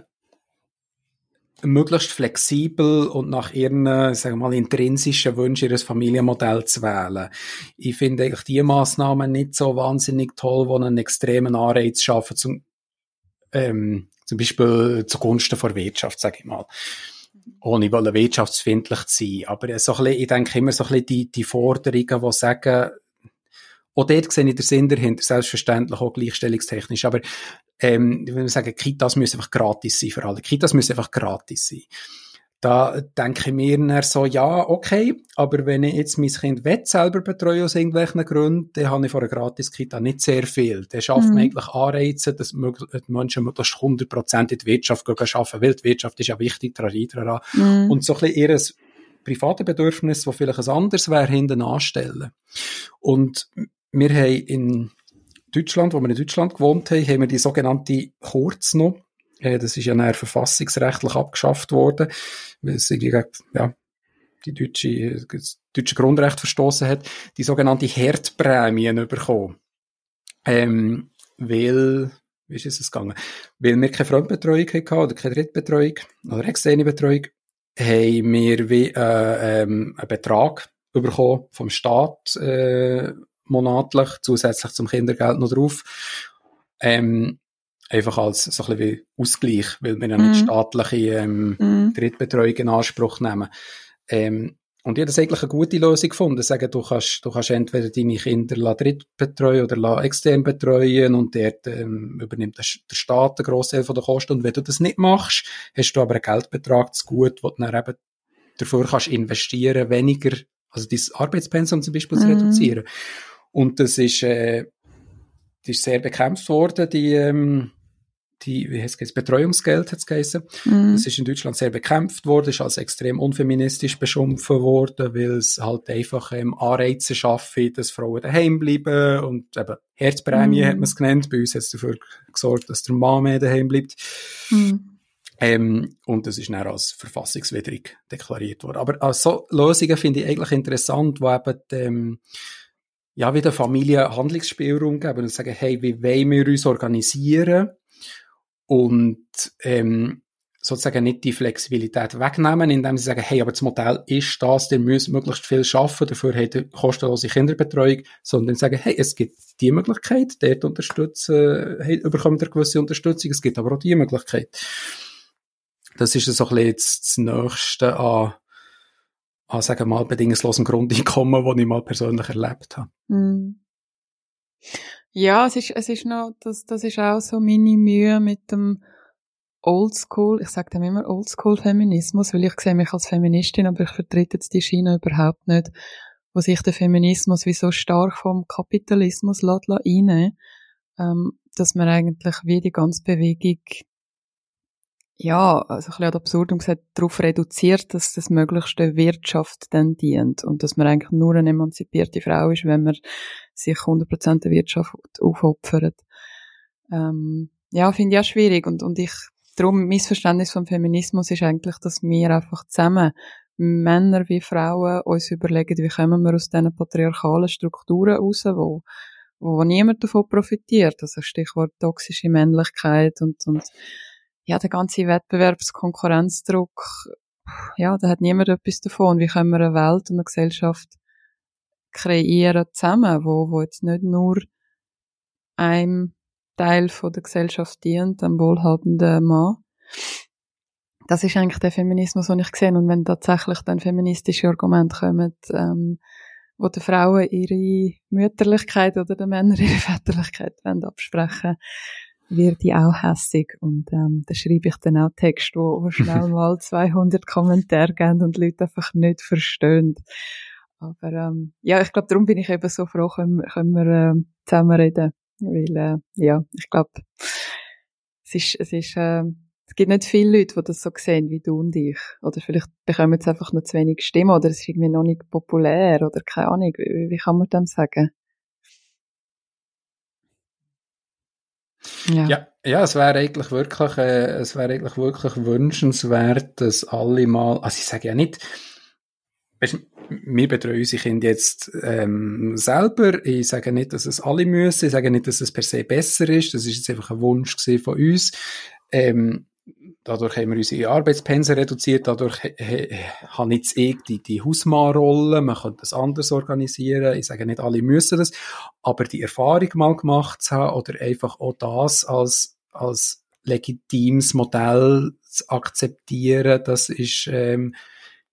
möglichst flexibel und nach ihren, sagen wir mal, intrinsischen Wünschen ihres Familienmodell zu wählen. Ich finde eigentlich die Maßnahmen nicht so wahnsinnig toll, die einen extremen Anreiz schaffen, zum, ähm, zum Beispiel zugunsten der Wirtschaft, sage ich mal. Ohne wollen wirtschaftsfindlich zu sein. Aber so bisschen, ich denke immer so ein bisschen die, die Forderungen, die sagen, auch dort sehe ich den Sinn dahinter, selbstverständlich auch gleichstellungstechnisch. Aber ähm, ich würde sagen, Kitas müssen einfach gratis sein für alle. Kitas müssen einfach gratis sein. da denke ich mir dann so, ja, okay, aber wenn ich jetzt mein Kind selber betreue aus irgendwelchen Gründen, dann habe ich von einer Gratis-Kita nicht sehr viel. Dann schafft mhm. man eigentlich Anreize, dass die Menschen möglichst 100% in die Wirtschaft gehen arbeiten, weil die Wirtschaft ist ja wichtig, daran. Mhm. Und so ein bisschen ihr private Bedürfnis, wo vielleicht ein anderes wäre, hinten anstellen. Und wir haben in Deutschland, wo wir in Deutschland gewohnt haben, haben wir die sogenannte Kurz noch. Äh, das ist ja nachher verfassungsrechtlich abgeschafft worden, weil es irgendwie, ja, die deutsche, das deutsche Grundrecht verstoßen hat, die sogenannte Herdprämien bekommen. Ähm, weil, wie ist es gegangen? Weil wir keine Fremdbetreuung hatten oder keine Drittbetreuung oder externe Betreuung, haben wir wie, äh, ähm, einen Betrag bekommen vom Staat äh, monatlich, zusätzlich zum Kindergeld noch drauf. Ähm, einfach als so ein bisschen wie Ausgleich, weil wir ja nicht mhm. staatliche ähm, mm. Drittbetreuung in Anspruch nehmen. Ähm, und ich habe das eigentlich eine gute Lösung gefunden. Sagen, du kannst, du kannst entweder deine Kinder drittbetreuen oder extern betreuen und dort ähm, übernimmt der, Staat einen grossen Teil der Kosten. Und wenn du das nicht machst, hast du aber einen Geldbetrag zu gut, den du dann eben dafür kannst investieren, weniger, also dein Arbeitspensum zum Beispiel mm. zu mhm. reduzieren. Und das ist, äh, das ist sehr bekämpft worden, die, ähm, die, wie heißt es, Betreuungsgeld hat es geheißen. Mhm. Das ist in Deutschland sehr bekämpft worden, ist als extrem unfeministisch beschimpft worden, weil es halt einfach ähm, Anreize schaffe, dass Frauen daheim bleiben und eben Herzprämie mhm. hat man es genannt. Bei uns hat es dafür gesorgt, dass der Mann mehr daheim bleibt. Mhm. Ähm, und das ist dann als verfassungswidrig deklariert worden. Aber als so Lösungen finde ich eigentlich interessant, wo eben ähm, ja, wieder Familie Handlungsspielraum geben und sagen, hey, wie wollen wir uns organisieren? und ähm, sozusagen nicht die Flexibilität wegnehmen, indem sie sagen, hey, aber das Modell ist das, ihr müsst möglichst viel schaffen, dafür habt ihr kostenlose Kinderbetreuung, sondern sagen, hey, es gibt die Möglichkeit, dort unterstützen, hey, überkommt ihr gewisse Unterstützung, es gibt aber auch die Möglichkeit. Das ist so ein bisschen das Nächste an, an sagen wir mal, bedingungslosem Grundeinkommen, das ich mal persönlich erlebt habe. Mm. Ja, es ist, es ist noch, das, das ist auch so meine Mühe mit dem Oldschool, ich sage dem immer Oldschool-Feminismus, weil ich sehe mich als Feministin, aber ich vertrete jetzt die Schiene überhaupt nicht, wo sich der Feminismus wie so stark vom Kapitalismus lässt, lässt ähm, dass man eigentlich wie die ganze Bewegung ja, also ein bisschen ad absurdum gesagt, darauf reduziert, dass das möglichst der Wirtschaft dann dient und dass man eigentlich nur eine emanzipierte Frau ist, wenn man sich 100% der Wirtschaft aufopfert. Ähm, ja, finde ich auch schwierig und, und ich, darum, mein Verständnis vom Feminismus ist eigentlich, dass wir einfach zusammen, Männer wie Frauen, uns überlegen, wie kommen wir aus diesen patriarchalen Strukturen raus, wo, wo niemand davon profitiert. Also Stichwort toxische Männlichkeit und, und ja, der ganze Wettbewerbskonkurrenzdruck, ja, da hat niemand etwas davon. Wie können wir eine Welt und eine Gesellschaft kreieren zusammen, wo, wo jetzt nicht nur einem Teil von der Gesellschaft dient, dem wohlhabenden Mann. Das ist eigentlich der Feminismus, den ich sehe. Und wenn tatsächlich dann feministische Argumente kommen, ähm, wo die Frauen ihre Mütterlichkeit oder die Männer ihre Väterlichkeit absprechen wird ich auch hässig und ähm, da schreibe ich dann auch Text, wo, wo schnell mal 200 Kommentare geben und Leute einfach nicht verstehen. Aber ähm, ja, ich glaube, darum bin ich eben so froh, können, können wir äh, zusammen reden, weil äh, ja, ich glaube, es ist, es ist, äh, es gibt nicht viele Leute, die das so sehen wie du und ich. Oder vielleicht bekommen sie einfach noch zu wenig Stimmen oder es ist irgendwie noch nicht populär oder keine Ahnung. Wie, wie kann man dem sagen? Ja. ja, ja, es wäre eigentlich wirklich, äh, es wäre eigentlich wirklich wünschenswert, dass alle mal, also ich sage ja nicht, weißt, wir betreuen unsere Kinder jetzt ähm, selber. Ich sage nicht, dass es alle müssen. Ich sage nicht, dass es per se besser ist. Das ist jetzt einfach ein Wunsch von uns. Ähm, Dadurch haben wir unsere Arbeitspensen reduziert, dadurch habe ich jetzt eh die, die Hausmannrolle, man könnte das anders organisieren, ich sage nicht, alle müssen das, aber die Erfahrung mal gemacht zu haben oder einfach auch das als, als legitimes Modell zu akzeptieren, das ist, ähm,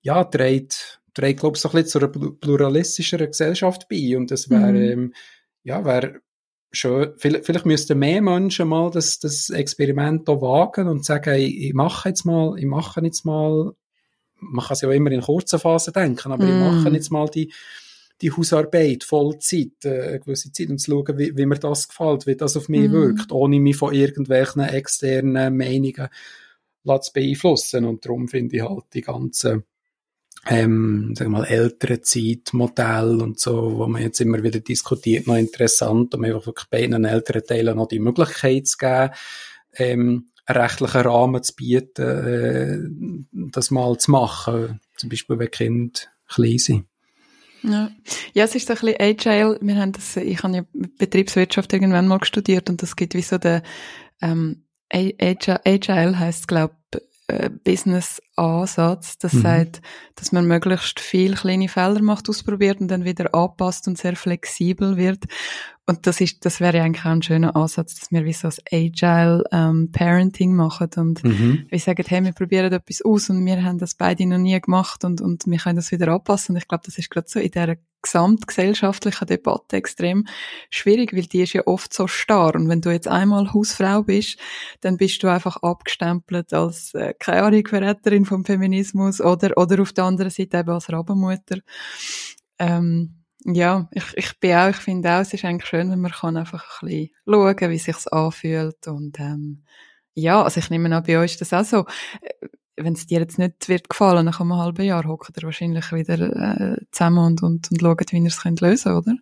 ja, trägt, trägt, glaube ich, so ein bisschen zu einer pluralistischeren Gesellschaft bei. Und das wäre, mhm. ähm, ja, wäre schön, vielleicht, vielleicht müssten mehr Menschen mal das, das Experiment hier wagen und sagen, ich, ich mache jetzt mal, ich mache jetzt mal man kann es ja immer in kurzen Phasen denken, aber mm. ich mache jetzt mal die, die Hausarbeit, Vollzeit, äh, eine gewisse Zeit, um zu schauen, wie, wie mir das gefällt, wie das auf mich mm. wirkt, ohne mich von irgendwelchen externen Meinungen zu beeinflussen. Und darum finde ich halt die ganzen ähm, sagen wir mal, ältere Zeitmodell und so, wo man jetzt immer wieder diskutiert, noch interessant, um einfach wirklich beiden älteren Teilen noch die Möglichkeit zu geben, ähm, einen rechtlichen Rahmen zu bieten, äh, das mal zu machen. Zum Beispiel, wenn Kinder klein sind. Ja. ja, es ist so ein bisschen Agile. Wir haben das, ich habe ja Betriebswirtschaft irgendwann mal studiert und das gibt wie so der, ähm, Agile, Agile heisst, glaube äh, Business-Ansatz. Das mhm. sagt, dass man möglichst viel kleine Fehler macht, ausprobiert und dann wieder anpasst und sehr flexibel wird. Und das ist, das wäre eigentlich auch ein schöner Ansatz, dass wir wie so das Agile ähm, Parenting machen und mhm. wir sagen, hey, wir probieren etwas aus und wir haben das beide noch nie gemacht und, und wir können das wieder anpassen. Und ich glaube, das ist gerade so in der gesamtgesellschaftlichen Debatte extrem schwierig, weil die ist ja oft so starr. Und wenn du jetzt einmal Hausfrau bist, dann bist du einfach abgestempelt als, äh, keine Ahnung, Verräterin vom Feminismus oder, oder auf der anderen Seite eben als Rabenmutter. Ähm, ja, ich, ich bin auch, ich finde auch, es ist eigentlich schön, wenn man kann einfach ein bisschen schauen, wie sich's anfühlt und ähm, ja, also ich nehme an, bei euch ist das auch so. Äh, wenn es dir jetzt nicht wird gefallen, nach einem halben Jahr hockt ihr wahrscheinlich wieder äh, zusammen und, und, und schaut, wie ihr es könnt lösen oder?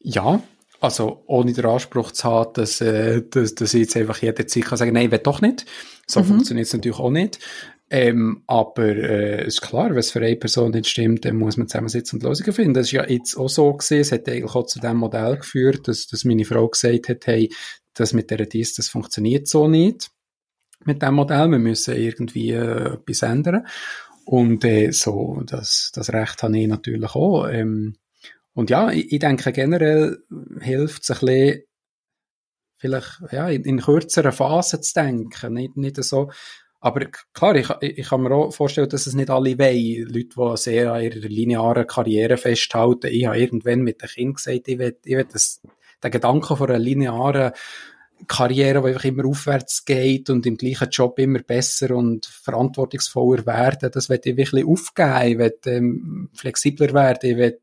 Ja, also ohne den Anspruch zu haben, dass, äh, dass, dass ich jetzt einfach jederzeit kann sagen, nein, will doch nicht. So mhm. funktioniert es natürlich auch nicht. Ähm, aber äh, ist klar, wenn es für eine Person nicht stimmt, dann muss man zusammensitzen und Lösungen finden. Das ist ja jetzt auch so gewesen. Es hat eigentlich auch zu dem Modell geführt, dass, dass meine Frau gesagt hat, hey, das mit der Dies, das funktioniert so nicht mit dem Modell. Wir müssen irgendwie äh, etwas ändern. Und äh, so, das, das Recht habe ich natürlich auch. Ähm, und ja, ich, ich denke generell hilft es ein bisschen, vielleicht ja, in, in kürzeren Phasen zu denken. Nicht, nicht so, aber klar, ich, ich kann mir auch vorstellen, dass es nicht alle wollen. Leute, die sehr an ihrer linearen Karriere festhalten. Ich habe irgendwann mit dem Kind gesagt, ich will, ich will das, den Gedanken von einer linearen Karriere, die einfach immer aufwärts geht und im gleichen Job immer besser und verantwortungsvoller werden, das wird ich wirklich aufgeben. Ich will ähm, flexibler werden, ich will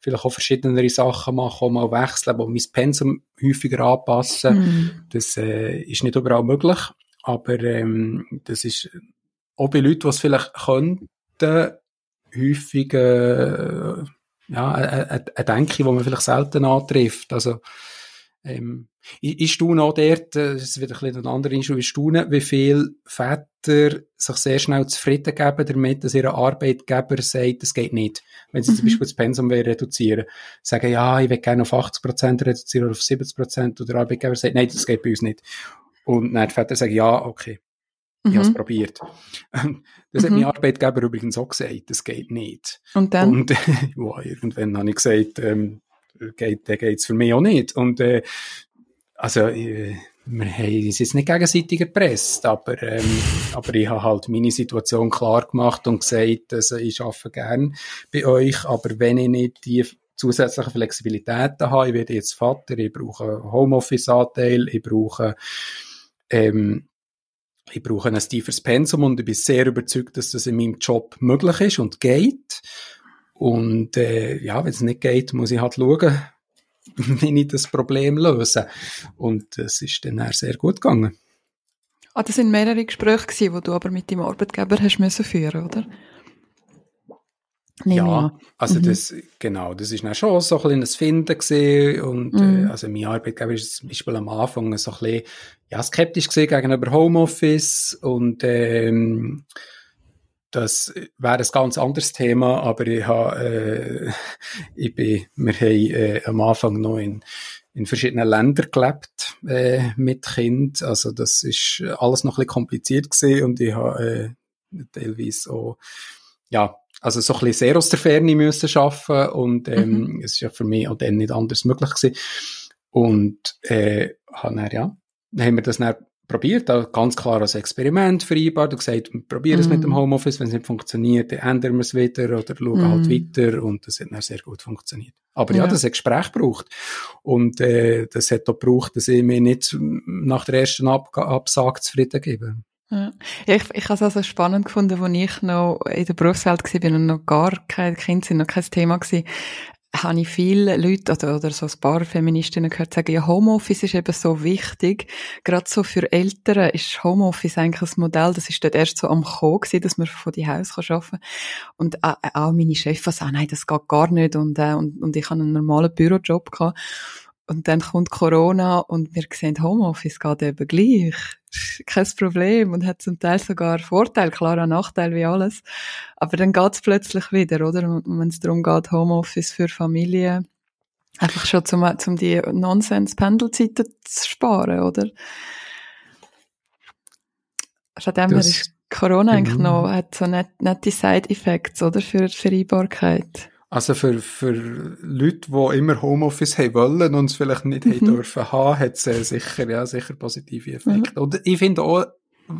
vielleicht auch verschiedenere Sachen machen, auch mal wechseln, aber mein Pensum häufiger anpassen. Mm. Das äh, ist nicht überall möglich. Aber ähm, das ist auch bei Leuten, die es vielleicht könnten, häufig äh, ja, eine, eine Denke, die man vielleicht selten antrifft. Also, ähm, ich, ich staune auch dort, äh, das ist wieder ein bisschen ein anderer Issue, ich staune, wie viele Väter sich sehr schnell zufrieden geben damit, dass ihr Arbeitgeber sagt, das geht nicht. Wenn sie mhm. zum Beispiel das Pensum reduzieren sagen, ja, ich will gerne auf 80% reduzieren oder auf 70% oder der Arbeitgeber sagt, nein, das geht bei uns nicht. Und dann die Väter sagen, ja, okay, ich mhm. habe es probiert. Das mhm. hat mein Arbeitgeber übrigens auch gesagt, das geht nicht. Und dann? Und wow, irgendwann habe ich gesagt, ähm, geht, dann geht's für mich auch nicht. Und äh, also äh, wir haben uns jetzt nicht gegenseitig erpresst, aber, ähm, aber ich habe halt meine Situation klar gemacht und gesagt, also ich arbeite gern bei euch, aber wenn ich nicht die zusätzliche Flexibilitäten habe, ich werde jetzt Vater, ich brauche Homeoffice-Anteil, ich brauche ähm, ich brauche ein tiefes Pensum und ich bin sehr überzeugt, dass das in meinem Job möglich ist und geht. Und äh, ja, wenn es nicht geht, muss ich halt schauen, wie ich das Problem löse. Und es ist dann sehr gut gegangen. Ah, das sind mehrere Gespräche gewesen, die du aber mit deinem Arbeitgeber hast müssen führen, oder? Nehmen ja, also mhm. das, genau, das ist dann schon so ein kleines Finden gesehen und äh, mhm. äh, also mein Arbeitgeber ist zum Beispiel am Anfang so ein bisschen, ja, skeptisch gesehen gegenüber Homeoffice und ähm, das wäre ein ganz anderes Thema, aber ich habe, äh, ich bin, wir haben äh, am Anfang noch in, in verschiedenen Ländern gelebt äh, mit Kind, also das ist alles noch ein bisschen kompliziert gesehen und ich habe äh, teilweise auch, ja, also so ein bisschen sehr aus der Ferne müssen arbeiten und ähm, mhm. es ist ja für mich auch dann nicht anders möglich gewesen. Und äh, dann, ja, haben wir das dann probiert, ganz klar als Experiment vereinbart und gesagt, wir probieren es mit dem mhm. Homeoffice, wenn es nicht funktioniert, dann ändern wir es wieder oder schauen mm. halt weiter und das hat dann sehr gut funktioniert. Aber ja, ja das hat Gespräch gebraucht und äh, das hat auch gebraucht, dass ich mir nicht nach der ersten Ab Absage zufrieden gebe. Ja. Ich, ich habe es also spannend gefunden, als ich noch in der Berufswelt war und noch gar kein Kind sind, noch kein Thema war, habe ich viele Leute oder, oder so ein paar Feministinnen gehört sagen, ja, Homeoffice ist eben so wichtig. Gerade so für Eltern ist Homeoffice eigentlich ein Modell, das ist dort erst so am Kommen gewesen, dass man von die Haus arbeiten kann. Und äh, auch meine Chefin sagt, nein, das geht gar nicht und, äh, und, und ich habe einen normalen Bürojob gehabt. Und dann kommt Corona und wir sehen, Homeoffice geht eben gleich. Kein Problem und hat zum Teil sogar Vorteil, klar ein Nachteil wie alles. Aber dann geht's plötzlich wieder, oder? Wenn es darum geht, Homeoffice für Familien, einfach schon zum, zum die Nonsens-Pendelzeiten zu sparen, oder? Von dem her ist Corona eigentlich genau. noch, hat so nette, nette Side-Effects, oder? Für die Vereinbarkeit. Also für, für Leute, die immer Homeoffice haben wollen und es vielleicht nicht mhm. haben dürfen haben, hat es äh, sicher, ja, sicher positive Effekte. Mhm. Und ich finde auch,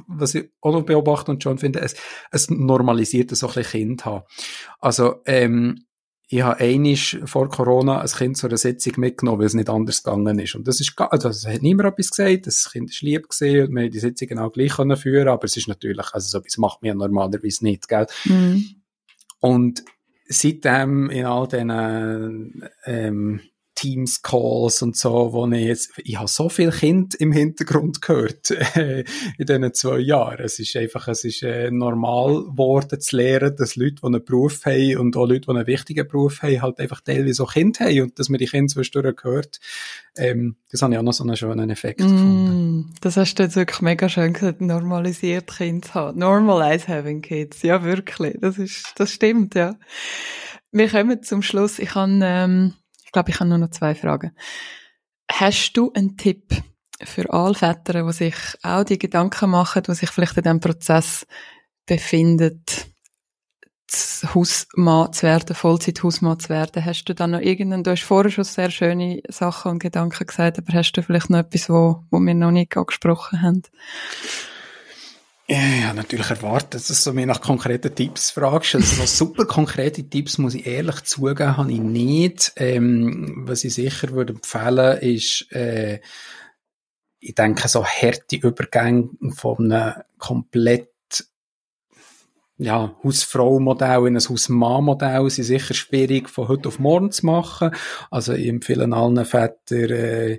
was ich auch noch beobachte und schon finde, es, es normalisiert so ein bisschen Kind haben. Also, ähm, ich habe einisch vor Corona ein Kind zu einer Sitzung mitgenommen, weil es nicht anders gegangen ist. Und das ist, also, es hat niemand etwas gesagt, das Kind ist lieb gesehen und wir haben die Sitzung genau gleich können führen, aber es ist natürlich, also so etwas macht man ja normalerweise nicht, gell? Mhm. Und seitdem in all diesen ähm, Teams-Calls und so, wo ich jetzt, ich habe so viel Kind im Hintergrund gehört äh, in diesen zwei Jahren. Es ist einfach, es ist äh, normal geworden zu lernen, dass Leute, die einen Beruf haben und auch Leute, die einen wichtigen Beruf haben, halt einfach teilweise auch Kind haben und dass man die Kinder zwischendurch gehört. Ähm, das habe ich auch noch so einen schönen Effekt mm, gefunden. Das hast du jetzt wirklich mega schön gesagt, normalisiert Kind zu haben. Normalize having kids. Ja, wirklich. Das ist, das stimmt, ja. Wir kommen zum Schluss. Ich habe, ähm, glaube, ich habe nur noch zwei Fragen. Hast du einen Tipp für alle Väter, die sich auch die Gedanken machen, die sich vielleicht in diesem Prozess befinden, Hausmann zu werden, Vollzeit-Hausmann zu werden? Hast du da noch irgendeinen, du hast vorher schon sehr schöne Sachen und Gedanken gesagt, aber hast du vielleicht noch etwas, wo, wo wir noch nicht angesprochen haben? Ja, natürlich erwartet, dass du mir nach konkreten Tipps fragst. Also so super konkrete Tipps, muss ich ehrlich zugeben, habe ich nicht. Ähm, was ich sicher würde empfehlen, ist, äh, ich denke, so harte Übergänge von einem komplett ja, Hausfrau-Modell in ein Hausmann-Modell sind sicher schwierig von heute auf morgen zu machen. Also ich empfehle allen Vätern, äh,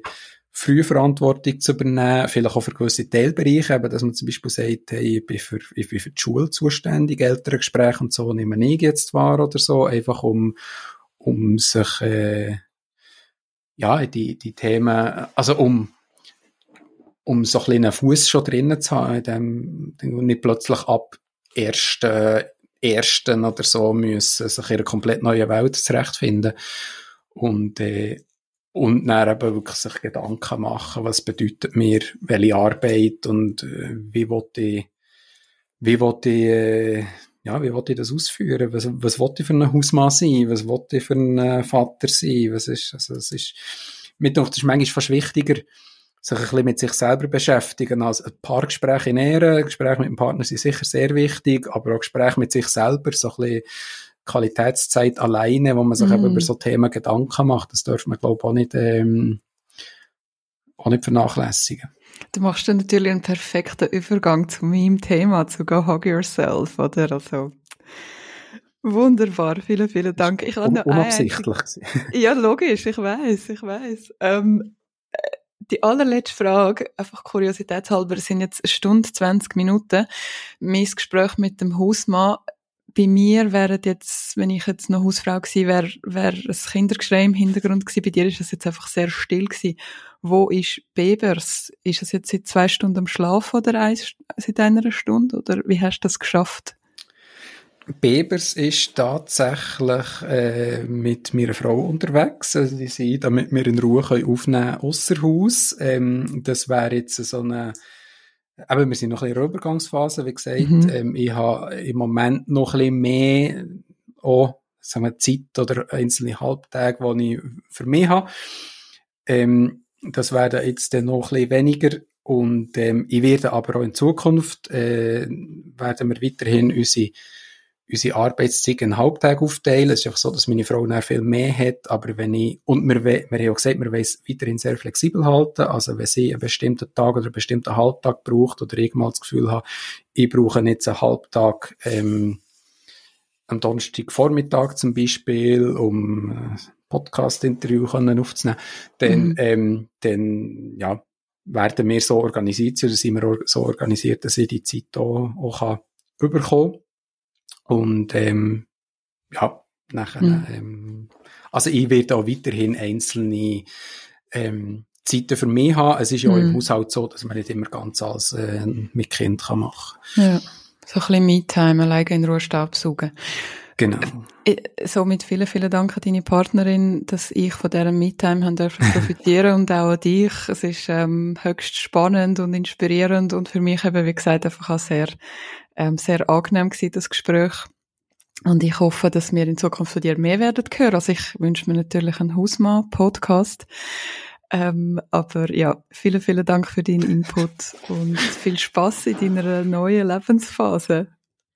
früh Verantwortung zu übernehmen, vielleicht auch für gewisse Teilbereiche, eben, dass man zum Beispiel sagt, hey, ich bin für, ich bin für die Schule zuständig, ältere Gespräche und so nehme ich jetzt wahr oder so, einfach um, um sich, äh, ja, die, die Themen, also um, um so ein einen Fuß schon drinnen zu haben, in dem, nicht plötzlich ab ersten, ersten oder so müssen sich in einer komplett neuen Welt zurechtfinden. Und, äh, und dann eben wirklich sich Gedanken machen, was bedeutet mir welche Arbeit und äh, wie wollte ich, wie wollte ich, äh, ja, wie wollte ich das ausführen? Was, was wollte ich für ein Hausmann sein? Was wollte ich für ein Vater sein? Was ist, also, es ist, mit das ist manchmal fast wichtiger, sich ein bisschen mit sich selber beschäftigen, als ein paar Gespräche in Ehren. Gespräche mit dem Partner sind sicher sehr wichtig, aber auch Gespräche mit sich selber, so ein bisschen Qualitätszeit alleine, wo man sich mm. eben mhm. über so Themen Gedanken macht, das darf man, glaube ich, auch nicht, ähm, auch nicht vernachlässigen. Du machst dann natürlich einen perfekten Übergang zu meinem Thema, zu Go Hug Yourself, oder? Also, wunderbar, vielen, vielen Dank. Ich Un unabsichtlich. ja, logisch, ich weiß, ich weiß. Ähm, die allerletzte Frage, einfach kuriositätshalber, sind jetzt eine Stunde, 20 Minuten. Mein Gespräch mit dem Hausmann bei mir wäre jetzt, wenn ich jetzt noch Hausfrau gewesen wäre, wäre ein Kindergeschrei im Hintergrund gewesen. Bei dir ist es jetzt einfach sehr still gewesen. Wo ist Bebers? Ist es jetzt seit zwei Stunden am Schlafen oder eins, seit einer Stunde? Oder wie hast du das geschafft? Bebers ist tatsächlich äh, mit meiner Frau unterwegs. Also die sind, damit wir in Ruhe aufnehmen können, ausser Haus. Ähm, das wäre jetzt so eine aber wir sind noch ein bisschen in der Übergangsphase, wie gesagt. Mhm. Ähm, ich habe im Moment noch ein bisschen mehr auch, sagen wir, Zeit oder einzelne Halbtage, die ich für mich habe. Ähm, das werden jetzt dann noch ein bisschen weniger. Und ähm, ich werde aber auch in Zukunft, äh, werden wir weiterhin unsere unsere Arbeitszeit in Halbtag aufteilen. Es ist einfach so, dass meine Frau dann viel mehr hat, aber wenn ich, und wir, wir haben auch gesagt, wir wollen es weiterhin sehr flexibel halten, also wenn sie einen bestimmten Tag oder einen bestimmten Halbtag braucht oder ich mal das Gefühl habe, ich brauche jetzt einen Halbtag, ähm, am Donnerstag Vormittag zum Beispiel, um äh, Podcast-Interview aufzunehmen, dann, mhm. ähm, dann, ja, werden wir so organisiert oder sind wir so organisiert, dass ich die Zeit auch, auch kann überkommen und ähm, ja, nachher, mhm. ähm, also ich werde auch weiterhin einzelne ähm, Zeiten für mich haben. Es ist ja mhm. im Haushalt so, dass man nicht immer ganz alles äh, mit Kind kann machen Ja, so ein bisschen Me-Time, alleine in Ruhe Staubsaugen. Genau. Äh, somit vielen, vielen Dank an deine Partnerin, dass ich von dieser Me-Time haben dürfen profitieren und auch an dich. Es ist ähm, höchst spannend und inspirierend und für mich eben, wie gesagt, einfach auch sehr ähm, sehr angenehm gewesen, das Gespräch. Und ich hoffe, dass wir in Zukunft von dir mehr werden hören. Also ich wünsche mir natürlich einen Hausmann-Podcast. Ähm, aber ja, vielen, vielen Dank für deinen Input und viel Spaß in deiner neuen Lebensphase.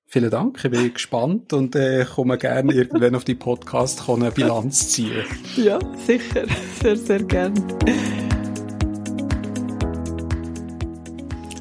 Vielen Dank, ich bin gespannt und äh, komme gerne irgendwann auf die Podcast eine Bilanz ziehen. Ja, sicher, sehr, sehr gerne.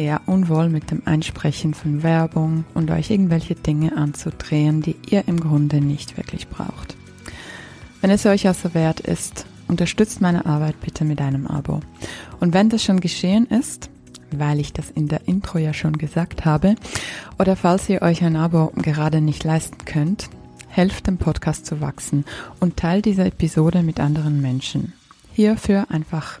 eher unwohl mit dem Einsprechen von Werbung und euch irgendwelche Dinge anzudrehen, die ihr im Grunde nicht wirklich braucht. Wenn es euch also wert ist, unterstützt meine Arbeit bitte mit einem Abo. Und wenn das schon geschehen ist, weil ich das in der Intro ja schon gesagt habe, oder falls ihr euch ein Abo gerade nicht leisten könnt, helft dem Podcast zu wachsen und teilt diese Episode mit anderen Menschen. Hierfür einfach